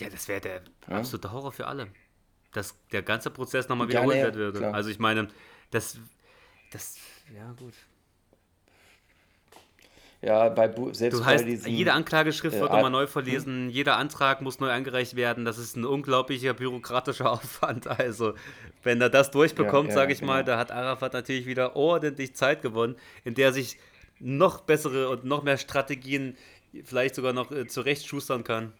Ja, das wäre der Ja. absolute Horror für alle. Dass der ganze Prozess nochmal wiederholt ja, werden würde. klar. Also ich meine, das, das, ja gut. Ja, bei Bu- selbst bei heißt, diesen. jede Anklageschrift äh, wird nochmal neu verlesen, jeder Antrag muss neu eingereicht werden. Das ist ein unglaublicher bürokratischer [LAUGHS] Aufwand. Also, wenn er das durchbekommt, Ja, ja, sage ich mal, genau. da hat Arafat natürlich wieder ordentlich Zeit gewonnen, in der er sich noch bessere und noch mehr Strategien vielleicht sogar noch äh, zurechtschustern kann.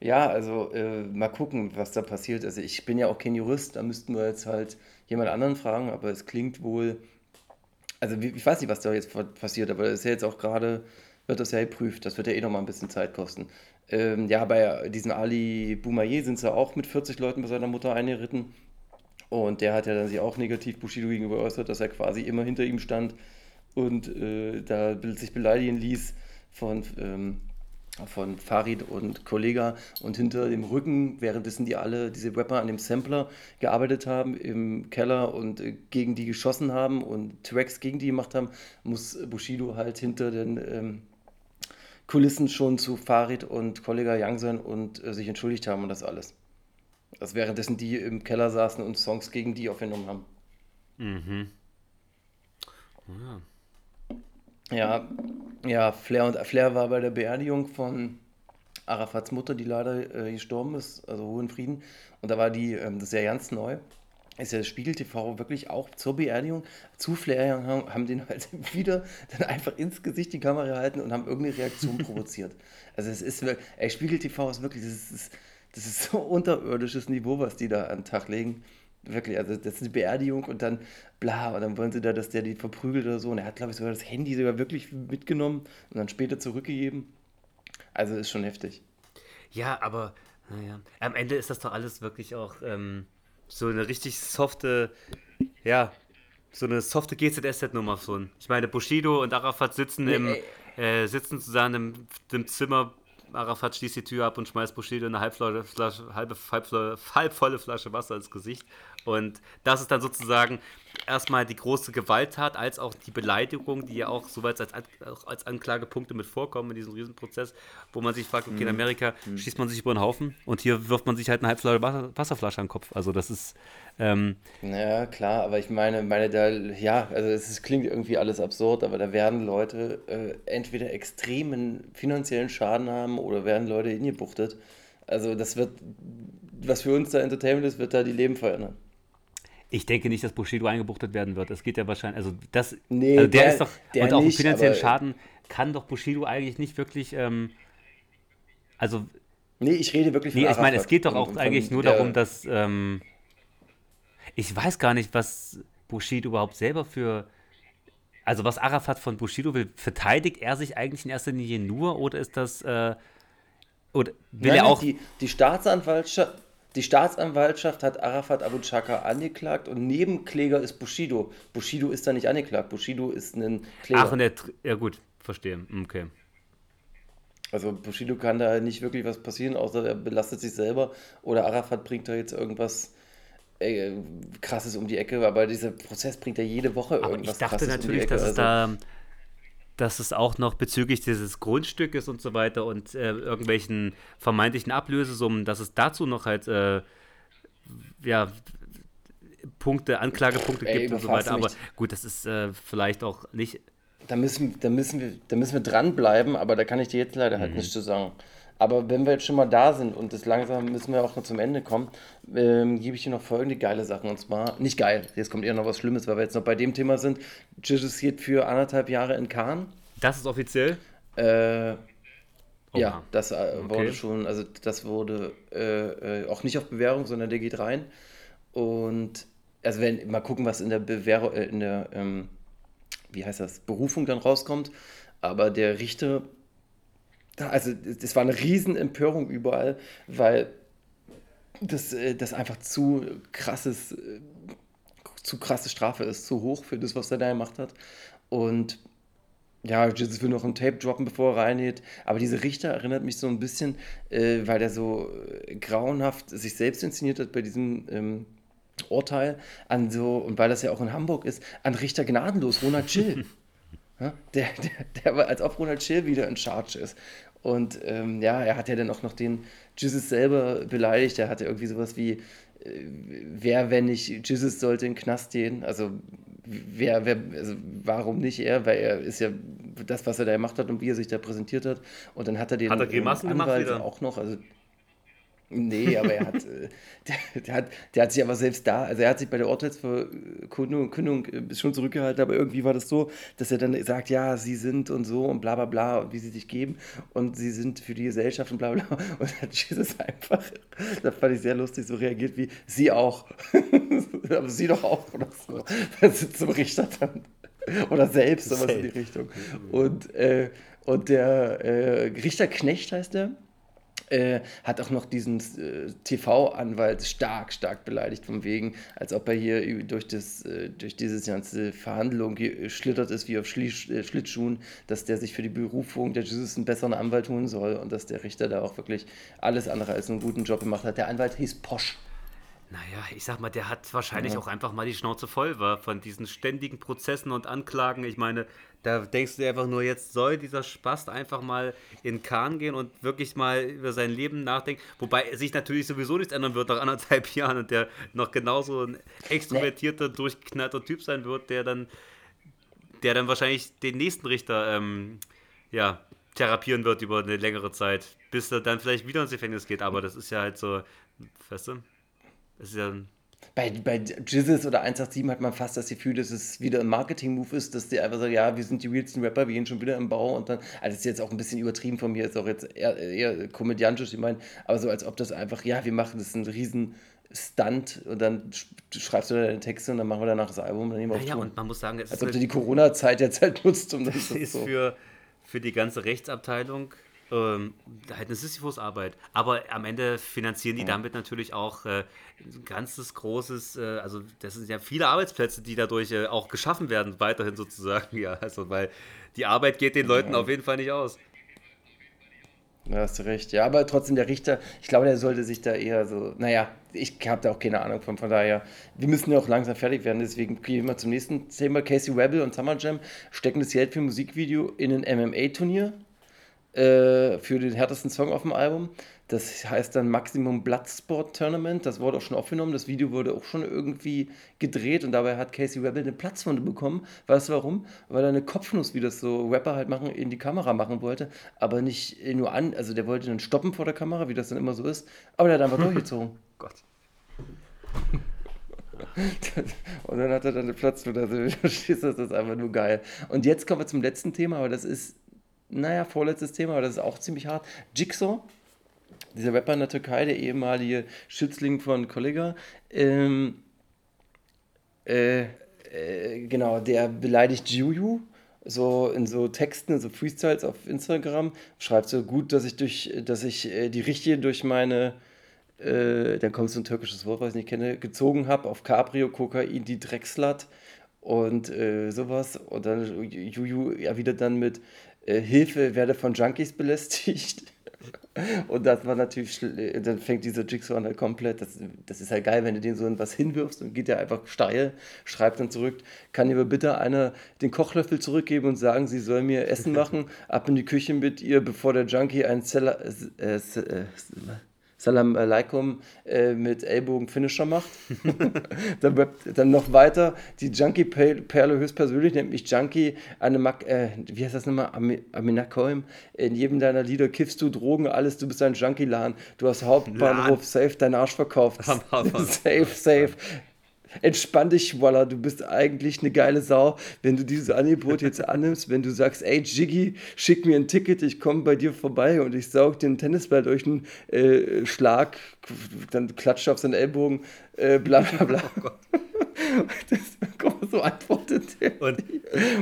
Ja, also äh, mal gucken, was da passiert. Also ich bin ja auch kein Jurist, da müssten wir jetzt halt jemand anderen fragen, aber es klingt wohl, also ich weiß nicht, was da jetzt passiert, aber das ist ja jetzt auch gerade, wird das ja geprüft, das wird ja eh nochmal ein bisschen Zeit kosten. Ähm, ja, bei diesem Ali Boumaier sind sie auch mit 40 Leuten bei seiner Mutter eingeritten und der hat ja dann sich auch negativ Bushido gegenüber geäußert, dass er quasi immer hinter ihm stand und äh, da sich beleidigen ließ von, ähm, von Farid und Kollega und hinter dem Rücken, währenddessen die alle, diese Rapper an dem Sampler gearbeitet haben im Keller und äh, gegen die geschossen haben und Tracks gegen die gemacht haben, muss Bushido halt hinter den ähm, Kulissen schon zu Farid und Kollega Young sein und äh, sich entschuldigt haben und das alles. Das währenddessen die im Keller saßen und Songs gegen die aufgenommen haben. Mhm. Ja, ja, Flair und Flair war bei der Beerdigung von Arafats Mutter, die leider äh, gestorben ist, also Ruhe in Frieden. Und da war die, ähm, das ist ja ganz neu, ist ja Spiegel TV wirklich auch zur Beerdigung zu Flair haben, haben den halt [LAUGHS] wieder dann einfach ins Gesicht die Kamera gehalten und haben irgendeine Reaktion provoziert. [LAUGHS] Also es ist wirklich, ey, Spiegel TV ist wirklich, das ist, das ist so unterirdisches Niveau, was die da an den Tag legen. Wirklich, also das ist eine Beerdigung und dann bla, und dann wollen sie da, dass der die verprügelt oder so. Und er hat, glaube ich, sogar das Handy sogar wirklich mitgenommen und dann später zurückgegeben. Also ist schon heftig. Ja, aber naja, am Ende ist das doch alles wirklich auch ähm, so eine richtig softe, ja, so eine softe GZSZ-Nummer schon. Ich meine, Bushido und Arafat sitzen im, Nee, äh, sitzen zusammen im, im Zimmer. Arafat schließt die Tür ab und schmeißt Bushido eine halbvolle Flasche, halbe, halbvolle, halbvolle Flasche Wasser ins Gesicht. Und das ist dann sozusagen erstmal die große Gewalttat, als auch die Beleidigung, die ja auch soweit als, als Anklagepunkte mit vorkommen in diesem Riesenprozess, wo man sich fragt, okay, in Amerika schießt man sich über den Haufen und hier wirft man sich halt eine halbvolle Wasser, Wasserflasche an den Kopf. Also das ist, ähm, Ja, klar, aber ich meine, meine da, ja, also es ist, klingt irgendwie alles absurd, aber da werden Leute äh, entweder extremen finanziellen Schaden haben oder werden Leute hingebuchtet. Also das wird, was für uns da Entertainment ist, wird da die Leben verändern. Ich denke nicht, dass Bushido eingebuchtet werden wird. Es geht ja wahrscheinlich, also das, Nee, also der, der- ist doch, der und auch nicht, finanziellen Schaden kann doch Bushido eigentlich nicht wirklich, ähm, also Nee, ich rede wirklich von Nee, ich meine, es geht doch auch und eigentlich nur darum, dass ähm, ich weiß gar nicht, was Bushido überhaupt selber für also was Arafat von Bushido will, verteidigt er sich eigentlich in erster Linie nur oder ist das äh, oder will Nein, er auch Die, die Staatsanwaltschaft, Die Staatsanwaltschaft hat Arafat Abu Chaka angeklagt und Nebenkläger ist Bushido. Bushido ist da nicht angeklagt. Bushido ist ein Kläger. Ach, und der, ja gut, verstehe. Okay. Also Bushido kann da nicht wirklich was passieren, außer er belastet sich selber oder Arafat bringt da jetzt irgendwas äh, Krasses um die Ecke, aber dieser Prozess bringt ja jede Woche Aber irgendwas ich dachte Krasses natürlich, um die Ecke. dass es also, da, dass es auch noch bezüglich dieses Grundstückes und so weiter und äh, irgendwelchen vermeintlichen Ablösesummen, dass es dazu noch halt äh, ja Punkte, Anklagepunkte Ey, gibt und so weiter. Aber gut, das ist äh, vielleicht auch nicht. da müssen, da, müssen wir, da müssen wir dranbleiben, aber da kann ich dir jetzt leider Mhm. halt nichts zu sagen. Aber wenn wir jetzt schon mal da sind und das langsam müssen wir auch noch zum Ende kommen, ähm, gebe ich dir noch folgende geile Sachen. Und zwar, nicht geil, jetzt kommt eher noch was Schlimmes, weil wir jetzt noch bei dem Thema sind. Jesus geht für anderthalb Jahre in Cannes. Das ist offiziell. Äh, Oha. Ja, das äh, wurde Okay. schon, also das wurde äh, äh, auch nicht auf Bewährung, sondern der geht rein. Und also wenn, mal gucken, was in der Bewährung, äh, in der, ähm, wie heißt das, Berufung dann rauskommt. Aber der Richter, also das war eine Riesenempörung überall, weil das, äh, das einfach zu krasses, äh, zu krasse Strafe ist, zu hoch für das, was er da gemacht hat. Und ja, Jesus will noch ein Tape droppen, bevor er reingeht. Aber dieser Richter erinnert mich so ein bisschen, äh, weil der so äh, grauenhaft sich selbst inszeniert hat bei diesem ähm, Urteil, an so, und weil das ja auch in Hamburg ist, an Richter gnadenlos, Ronald Chill. [LAUGHS] ja, der, der, der war, als ob Ronald Chill wieder in Charge ist. Und ähm, ja, er hat ja dann auch noch den Jesus selber beleidigt. Er hatte irgendwie sowas wie, äh, wer, wenn nicht Jesus, sollte in den Knast gehen. Also, wer, wer, also warum nicht er? Weil er ist ja das, was er da gemacht hat und wie er sich da präsentiert hat. Und dann hat er den Hat er Grimassen gemacht wieder? auch noch. Also, Nee, aber er hat, äh, [LAUGHS] der, der, hat, der hat sich aber selbst da, also er hat sich bei der Urteilsverkündung äh, schon zurückgehalten, aber irgendwie war das so, dass er dann sagt, ja, sie sind und so und bla bla bla und wie sie sich geben und sie sind für die Gesellschaft und bla bla. [LAUGHS] Und dann hat Jesus einfach, das fand ich sehr lustig, so reagiert wie, sie auch. [LAUGHS] aber sie doch auch oder so. Das sind zum Richter dann. Oder selbst, sowas in die Richtung. Und, äh, und der äh, Richter Knecht heißt der äh, hat auch noch diesen äh, TV-Anwalt stark, stark beleidigt, von wegen, als ob er hier durch, das, äh, durch diese ganze Verhandlung geschlittert ist wie auf Schli äh, Schlittschuhen, dass der sich für die Berufung der Jesus einen besseren Anwalt holen soll und dass der Richter da auch wirklich alles andere als einen guten Job gemacht hat. Der Anwalt hieß Posch. Naja, ich sag mal, der hat wahrscheinlich auch einfach mal die Schnauze voll war von diesen ständigen Prozessen und Anklagen. Ich meine, da denkst du dir einfach nur, jetzt soll dieser Spast einfach mal in Kahn gehen und wirklich mal über sein Leben nachdenken. Wobei sich natürlich sowieso nichts ändern wird nach anderthalb [LAUGHS] Jahren und der noch genauso ein extrovertierter, durchgeknallter Typ sein wird, der dann, der dann wahrscheinlich den nächsten Richter ähm, ja, therapieren wird über eine längere Zeit, bis er dann vielleicht wieder ins Gefängnis geht. Aber das ist ja halt so, weißt du? Das ist ja Bei, bei Jizzes oder 187 hat man fast das Gefühl, dass es wieder ein Marketing-Move ist, dass die einfach sagen, ja, wir sind die realsten Rapper, wir gehen schon wieder im Bau und dann, also das ist jetzt auch ein bisschen übertrieben von mir, ist auch jetzt eher, eher komödiantisch, ich meine, aber so als ob das einfach, ja, wir machen das einen riesen Stunt und dann sch- schreibst du deine Texte und dann machen wir danach das Album und dann nehmen wir auf Tour. und man muss sagen, es Als ist, ob du die Corona-Zeit jetzt halt nutzt, um das, das [LAUGHS] ist so. für, für die ganze Rechtsabteilung ähm, halt eine Sisyphus-Arbeit. Aber am Ende finanzieren die damit natürlich auch äh, ein ganzes großes, äh, also das sind ja viele Arbeitsplätze, die dadurch äh, auch geschaffen werden, weiterhin sozusagen. [LAUGHS] Ja, also weil die Arbeit geht den Leuten auf jeden Fall nicht aus. Da hast du recht. Ja, aber trotzdem der Richter, ich glaube, der sollte sich da eher so, naja, ich habe da auch keine Ahnung von, von daher, wir müssen ja auch langsam fertig werden, deswegen gehen wir zum nächsten Thema. Casey Rebel und Summer Jam stecken das Geld für ein Musikvideo in ein MMA-Turnier äh, für den härtesten Song auf dem Album. Das heißt dann Maximum Bloodsport Tournament. Das wurde auch schon aufgenommen. Das Video wurde auch schon irgendwie gedreht und dabei hat Casey Rebel eine Platzwunde bekommen. Weißt du warum? Weil er eine Kopfnuss, wie das so Rapper halt machen, in die Kamera machen wollte. Aber nicht nur an, also der wollte dann stoppen vor der Kamera, wie das dann immer so ist. Aber der hat einfach durchgezogen. [LAUGHS] Gott. [LAUGHS] Und dann hat er dann eine Platzwunde. Also, [LAUGHS] du verstehst das, das ist einfach nur geil. Und jetzt kommen wir zum letzten Thema, aber das ist, naja, vorletztes Thema, aber das ist auch ziemlich hart. Jigsaw, dieser Rapper in der Türkei, der ehemalige Schützling von Kollega, ähm, äh, äh, genau, der beleidigt Juju so in so Texten, so Freestyles auf Instagram, schreibt so gut, dass ich durch, dass ich äh, die Richtige durch meine äh, dann kommt so ein türkisches Wort, was ich nicht kenne, gezogen habe auf Cabrio, Kokain, die Dreckslat und äh, sowas. Und dann Juju erwidert dann mit äh, Hilfe, werde von Junkies belästigt. [LAUGHS] Und das war natürlich, schl- dann fängt dieser Jigsaw an halt komplett, das, das ist halt geil, wenn du den so was hinwirfst und geht der einfach steil, schreibt dann zurück, kann mir bitte einer den Kochlöffel zurückgeben und sagen, sie soll mir Essen [LAUGHS] machen, ab in die Küche mit ihr, bevor der Junkie ein Zella, äh, äh, äh, Salam Alaikum äh, mit Ellbogen Finisher macht. [LAUGHS] dann, dann noch weiter, die Junkie-Perle höchstpersönlich nennt mich Junkie, eine Mak äh, wie heißt das nochmal, Ami- Aminakoim. In jedem deiner Lieder kiffst du Drogen, alles, du bist ein Junkie-Laden. Du hast Hauptbahnhof, safe, dein Arsch verkauft. Am [LAUGHS] safe, safe. Entspann dich, Walla, du bist eigentlich eine geile Sau. Wenn du dieses Angebot jetzt [LAUGHS] annimmst, wenn du sagst, ey Jiggy, schick mir ein Ticket, ich komme bei dir vorbei und ich saug einen Tennisball durch einen äh, Schlag, dann klatscht auf seinen Ellbogen, äh, bla bla bla. [LAUGHS] [LAUGHS] Das, guck mal, so antwortet er. Und-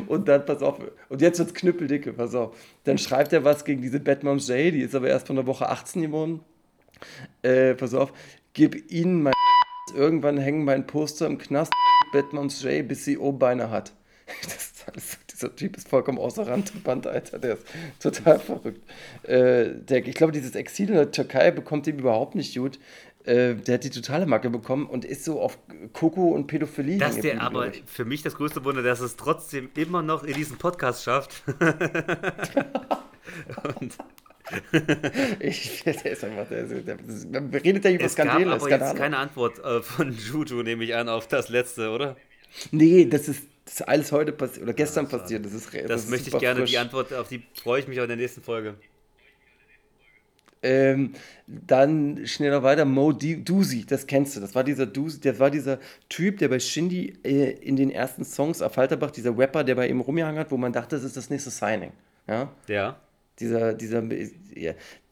Und dann, pass auf, und jetzt wird's knüppeldicke, pass auf. Dann schreibt er was gegen diese Batmoms J, die ist aber erst von der Woche 18 geworden. Äh, pass auf, gib ihnen mein irgendwann hängen mein Poster im Knast Batmoms J, bis sie O-Beine hat. [LAUGHS] Alles, dieser Typ ist vollkommen außer Rand und Band, Alter. Der ist total verrückt. Äh, der, ich glaube, dieses Exil in der Türkei bekommt ihm überhaupt nicht gut. Äh, der hat die totale Macke bekommen und ist so auf Koko und Pädophilie Dass der aber ich. für mich das größte Wunder, dass es trotzdem immer noch in diesen Podcast schafft. [LAUGHS] [LAUGHS] Und Ich, der ist einfach, der der, das, man redet ja über es gab Skandale. aber Skandale. jetzt keine Antwort äh, von Juju, nehme ich an, auf das letzte, oder? Nee, das ist, das ist alles heute passiert oder gestern passiert. Das, ist, Das, ist möchte ich gerne, frisch. die Antwort, auf die freue ich mich auch in der nächsten Folge. Ähm, dann schnell noch weiter, Mo Doozy, das kennst du. Das war dieser Doozy, der war dieser Typ, der bei Shindy äh, in den ersten Songs auf Falterbach, dieser Rapper, der bei ihm rumgehangen hat, wo man dachte, das ist das nächste Signing. Ja? Ja. Dieser, dieser,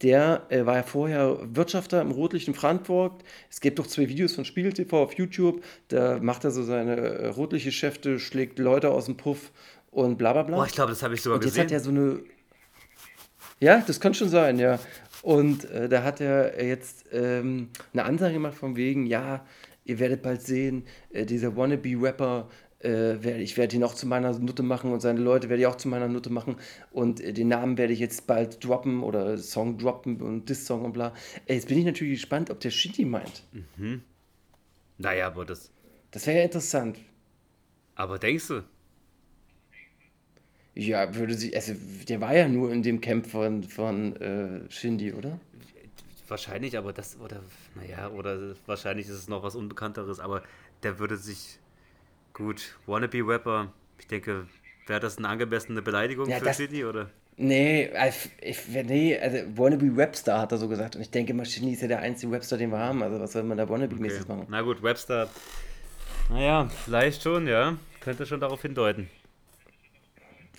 der äh, war ja vorher Wirtschafter im Rotlicht in Frankfurt. Es gibt doch zwei Videos von Spiegel TV auf YouTube. Da macht er so seine äh, Rotlichtgeschäfte, schlägt Leute aus dem Puff und bla bla bla. Boah, ich glaube, das habe ich sogar Und jetzt gesehen. hat er so eine. Ja, das kann schon sein, ja. Und äh, da hat er jetzt ähm, eine Ansage gemacht von wegen, ja, ihr werdet bald sehen, äh, dieser Wannabe-Rapper, äh, ich werde ihn auch zu meiner Nutte machen und seine Leute werde ich auch zu meiner Nutte machen und äh, den Namen werde ich jetzt bald droppen oder Song droppen und Diss-Song und bla. Äh, jetzt bin ich natürlich gespannt, ob der Shindy meint. Naja, aber das. Das wäre ja interessant. Aber denkst du? Ja, würde sie, also der war ja nur in dem Camp von, von äh, Shindy, oder? Wahrscheinlich, aber das, oder, naja, oder wahrscheinlich ist es noch was Unbekannteres, aber der würde sich. Gut, Wannabe-Rapper, ich denke, wäre das eine angemessene Beleidigung Ja, für das- City, oder? Nee, ich, nee, also Wannabe Webstar hat er so gesagt. Und ich denke, Maschini ist ja der einzige Webstar, den wir haben. Also was soll man da Wannabe-mäßig Okay. machen? Na gut, Webster. Naja, vielleicht schon, ja. Könnte schon darauf hindeuten.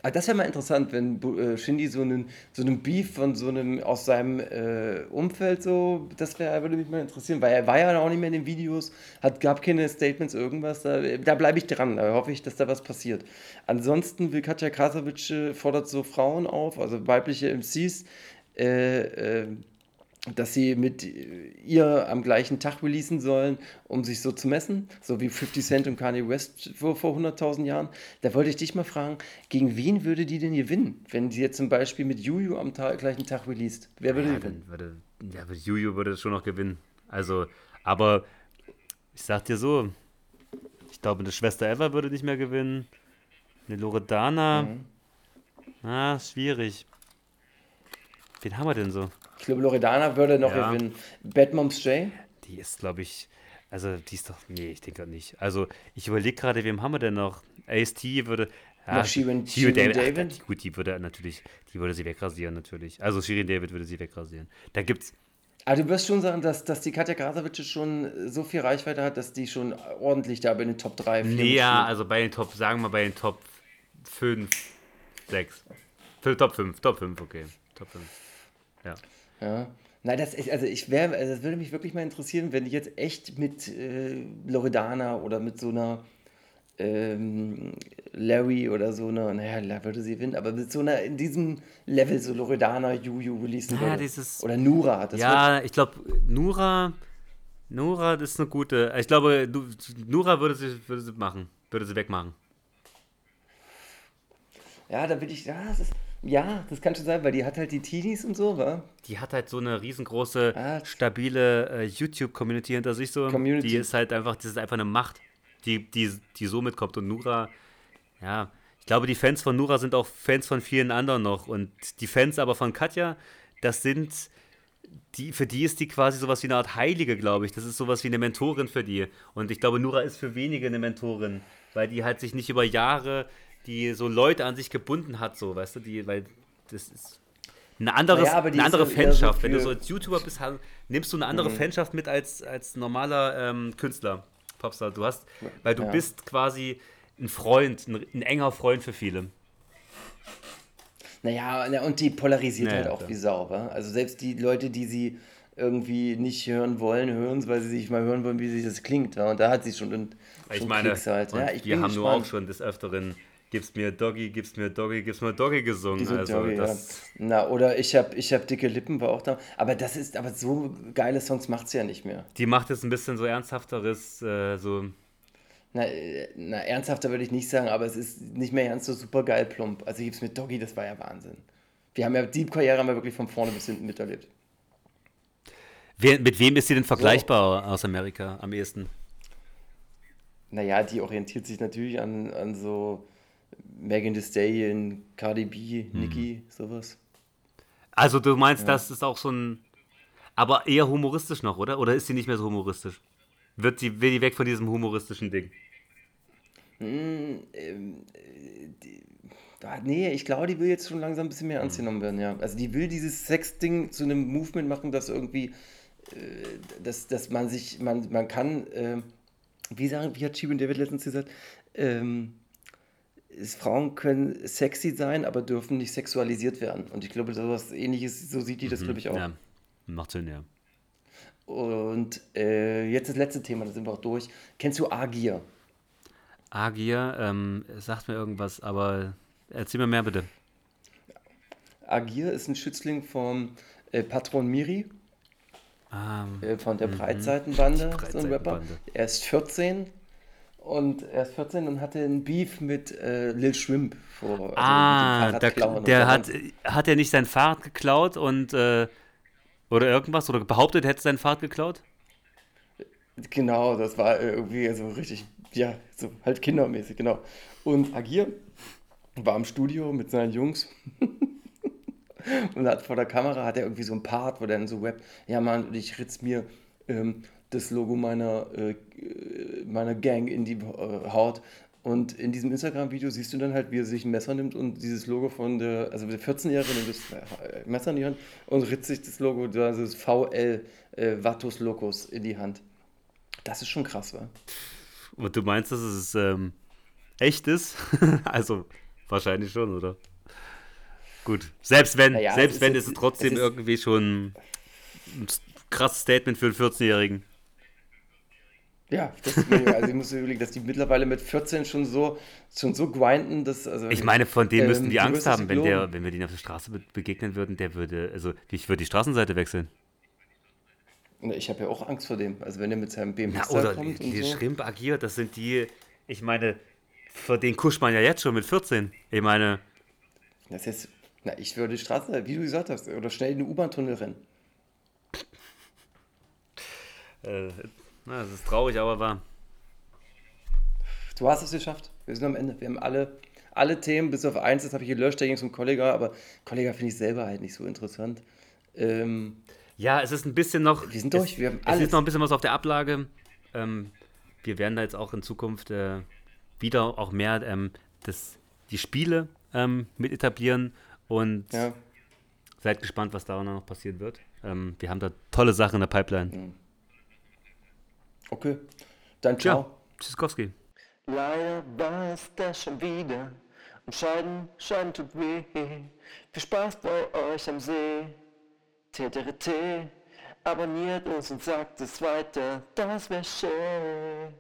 Ah, das wäre mal interessant, wenn äh, Shindy so einen, so einen Beef von so einem aus seinem äh, Umfeld so, das wär, würde mich mal interessieren, weil er war ja auch nicht mehr in den Videos, hat, gab keine Statements, irgendwas, da, da bleibe ich dran, da hoffe ich, dass da was passiert. Ansonsten will Katja Krasavic äh, fordert so Frauen auf, also weibliche MCs, äh, äh, dass sie mit ihr am gleichen Tag releasen sollen, um sich so zu messen, so wie 50 Cent und Kanye West vor, vor 100.000 Jahren. Da wollte ich dich mal fragen, gegen wen würde die denn gewinnen, wenn sie jetzt zum Beispiel mit Juju am Ta gleichen Tag released? Wer würde Ja, gewinnen? würde, ja, Juju würde schon noch gewinnen. Also, aber ich sag dir so, ich glaube, eine Schwester Eva würde nicht mehr gewinnen. Eine Loredana, Mhm. ah, schwierig. Wen haben wir denn so? Ich glaube, Loredana würde noch Ja. gewinnen. Bad Moms J? Die ist, glaube ich, also die ist doch, nee, ich denke nicht. Also, ich überlege gerade, wem haben wir denn noch? Ace-T würde, ja, Noch Shirin- Shirin Shirin David, ach, David? die- gut, die würde natürlich, die würde sie wegrasieren, natürlich. Also, Shirin David würde sie wegrasieren. Da gibt's, Ah, du wirst schon sagen, dass, dass die Katja Krasavic schon so viel Reichweite hat, dass die schon ordentlich da bei den Top 3, 4 Nee, ja, also bei den Top, sagen wir bei den Top 5, 6. Top 5, Top 5, okay. Top 5. Ja. Ja. Nein, das ist, also ich wäre, also das würde mich wirklich mal interessieren, wenn die jetzt echt mit äh, Loredana oder mit so einer ähm, Larry oder so einer, naja, da würde sie gewinnen, aber mit so einer in diesem Level, so Loredana, Juju releasen Ja, würde. dieses- Oder Nura. Das wird, ja, ich glaube, Nura, Nura das ist eine gute. Ich glaube, du, Nura würde sie, würde sie machen. Würde sie wegmachen. Ja, da will ich, ja, das ist, ja, das kann schon sein, weil die hat halt die Teenies und so, wa? Die hat halt so eine riesengroße, Ah. stabile äh, YouTube-Community hinter sich so. Community. Die ist halt einfach, das ist einfach eine Macht, die, die, die so mitkommt. Und Nura, ja, ich glaube, die Fans von Nura sind auch Fans von vielen anderen noch. Und die Fans aber von Katja, das sind, die, für die ist die quasi sowas wie eine Art Heilige, glaube ich. Das ist sowas wie eine Mentorin für die. Und ich glaube, Nura ist für wenige eine Mentorin, weil die halt sich nicht über Jahre, die so Leute an sich gebunden hat, so, weißt du, die, weil das ist eine, anderes, Naja, eine andere eher so Fanschaft. Wenn du so als YouTuber bist, nimmst du eine andere Fanschaft mit als, als normaler ähm, Künstler, Popstar. Du hast, weil du Ja. bist quasi ein Freund, ein, ein enger Freund für viele. Naja, na, und die polarisiert Ja, halt auch wie Sau, wa? Also selbst die Leute, die sie irgendwie nicht hören wollen, hören es, weil sie sich mal hören wollen, wie sich das klingt. Und da hat sie schon, schon Ich meine, Klicks halt. und Ja, ich wir haben nur auch gespannt. schon des Öfteren Gib's mir Doggy, gib's mir Doggy, gib's mir Doggy gesungen. Diese also Doggy, das, ja. Na, oder ich hab, ich hab dicke Lippen, war auch da. Aber das ist, aber so geile Songs macht sie ja nicht mehr. die macht jetzt ein bisschen so ernsthafteres, äh, so Na, äh, na, ernsthafter würde ich nicht sagen, aber es ist nicht mehr ganz so super geil plump. Also gib's mit Doggy, das war ja Wahnsinn. Wir haben ja, die Karriere haben wir wirklich von vorne bis hinten miterlebt. Wer, mit wem ist sie denn vergleichbar aus Amerika am ehesten? Naja, die orientiert sich natürlich an, an so Megan Thee Stallion, Cardi B, Hm. Nicki, sowas. Also du meinst, das ist auch so ein, aber eher humoristisch noch, oder? Oder ist sie nicht mehr so humoristisch? Wird die, will die weg von diesem humoristischen Ding? Ah, nee, ich glaube, die will jetzt schon langsam ein bisschen mehr ernst genommen werden, ja. Also die will dieses Sex-Ding zu einem Movement machen, das irgendwie, äh, dass, dass man sich, man, man kann, äh, wie sagen, wie hat Cheap und David letztens gesagt, ähm, Frauen können sexy sein, aber dürfen nicht sexualisiert werden. Und ich glaube, sowas ähnliches, so sieht die das, glaube ich, auch. Ja, macht Sinn, ja. Und äh, jetzt das letzte Thema, da sind wir auch durch. Kennst du Agier? Agier, ähm, sagt mir irgendwas, aber erzähl mir mehr bitte. Agir ist ein Schützling vom äh, Patron Miri, Ah, äh, von der Breitseitenbande, Die so ein Rapper. Breitseitenbande. Er ist 14 und er ist 14 und hatte einen Beef mit äh, Lil Shrimp vor. Also ah der, der hat, hat er nicht sein Fahrrad geklaut und, äh, oder irgendwas, oder behauptet, er hätte sein Fahrrad geklaut? Genau, das war irgendwie so richtig, ja, so halt kindermäßig, genau. Und Agir war im Studio mit seinen Jungs [LAUGHS] und hat vor der Kamera hat er irgendwie so ein Part, wo der dann so rappt, ja Mann, ich ritz mir ähm, das Logo meiner, äh, meiner Gang in die äh, Haut. Und in diesem Instagram-Video siehst du dann halt, wie er sich ein Messer nimmt und dieses Logo von der, also der 14-Jährige nimmt das äh, Messer in die Hand und ritzt sich das Logo, also das VL äh, Vatus Locus in die Hand. Das ist schon krass, wa? Und du meinst, dass es ähm, echt ist? [LAUGHS] also, wahrscheinlich schon, oder? Gut. Selbst wenn, Naja, es selbst ist wenn, ist es trotzdem es ist- irgendwie schon ein krasses Statement für einen 14-Jährigen. Ja, das ist mega. Also ich muss mir überlegen, dass die mittlerweile mit 14 schon so, schon so grinden, dass. Also, Ich meine, von dem ähm, müssten die du Angst haben, wenn, der, wenn wir den auf der Straße be begegnen würden, der würde, also ich würde die Straßenseite wechseln. Ich habe ja auch Angst vor dem. Also wenn der mit seinem BMW Na, oder kommt die, und die so. Schrimp agiert, das sind die, ich meine, vor den kuscht man ja jetzt schon mit 14. Ich meine, Das heißt, na, ich würde die Straße, wie du gesagt hast, oder schnell in den U-Bahn-Tunnel rennen. äh, na, das ist traurig, aber wahr. Du hast es geschafft. Wir sind am Ende. Wir haben alle, alle Themen, bis auf eins, das habe ich gelöscht, da ging es um Kollega, aber Kollega finde ich selber halt nicht so interessant. Ähm, Ja, es ist ein bisschen noch. Wir sind durch, Es, wir haben Es alles. ist noch ein bisschen was auf der Ablage. Ähm, wir werden da jetzt auch in Zukunft äh, wieder auch mehr ähm, das, die Spiele ähm, mit etablieren und ja. seid gespannt, was da noch passieren wird. Ähm, wir haben da tolle Sachen in der Pipeline. Okay. Dann ciao. Ciao. Tschüssikowski. Leider war es das schon wieder. Und Scheiden, Scheiden tut weh. Viel Spaß bei euch am See. TTRT. Abonniert uns und sagt es weiter. Das wär schön.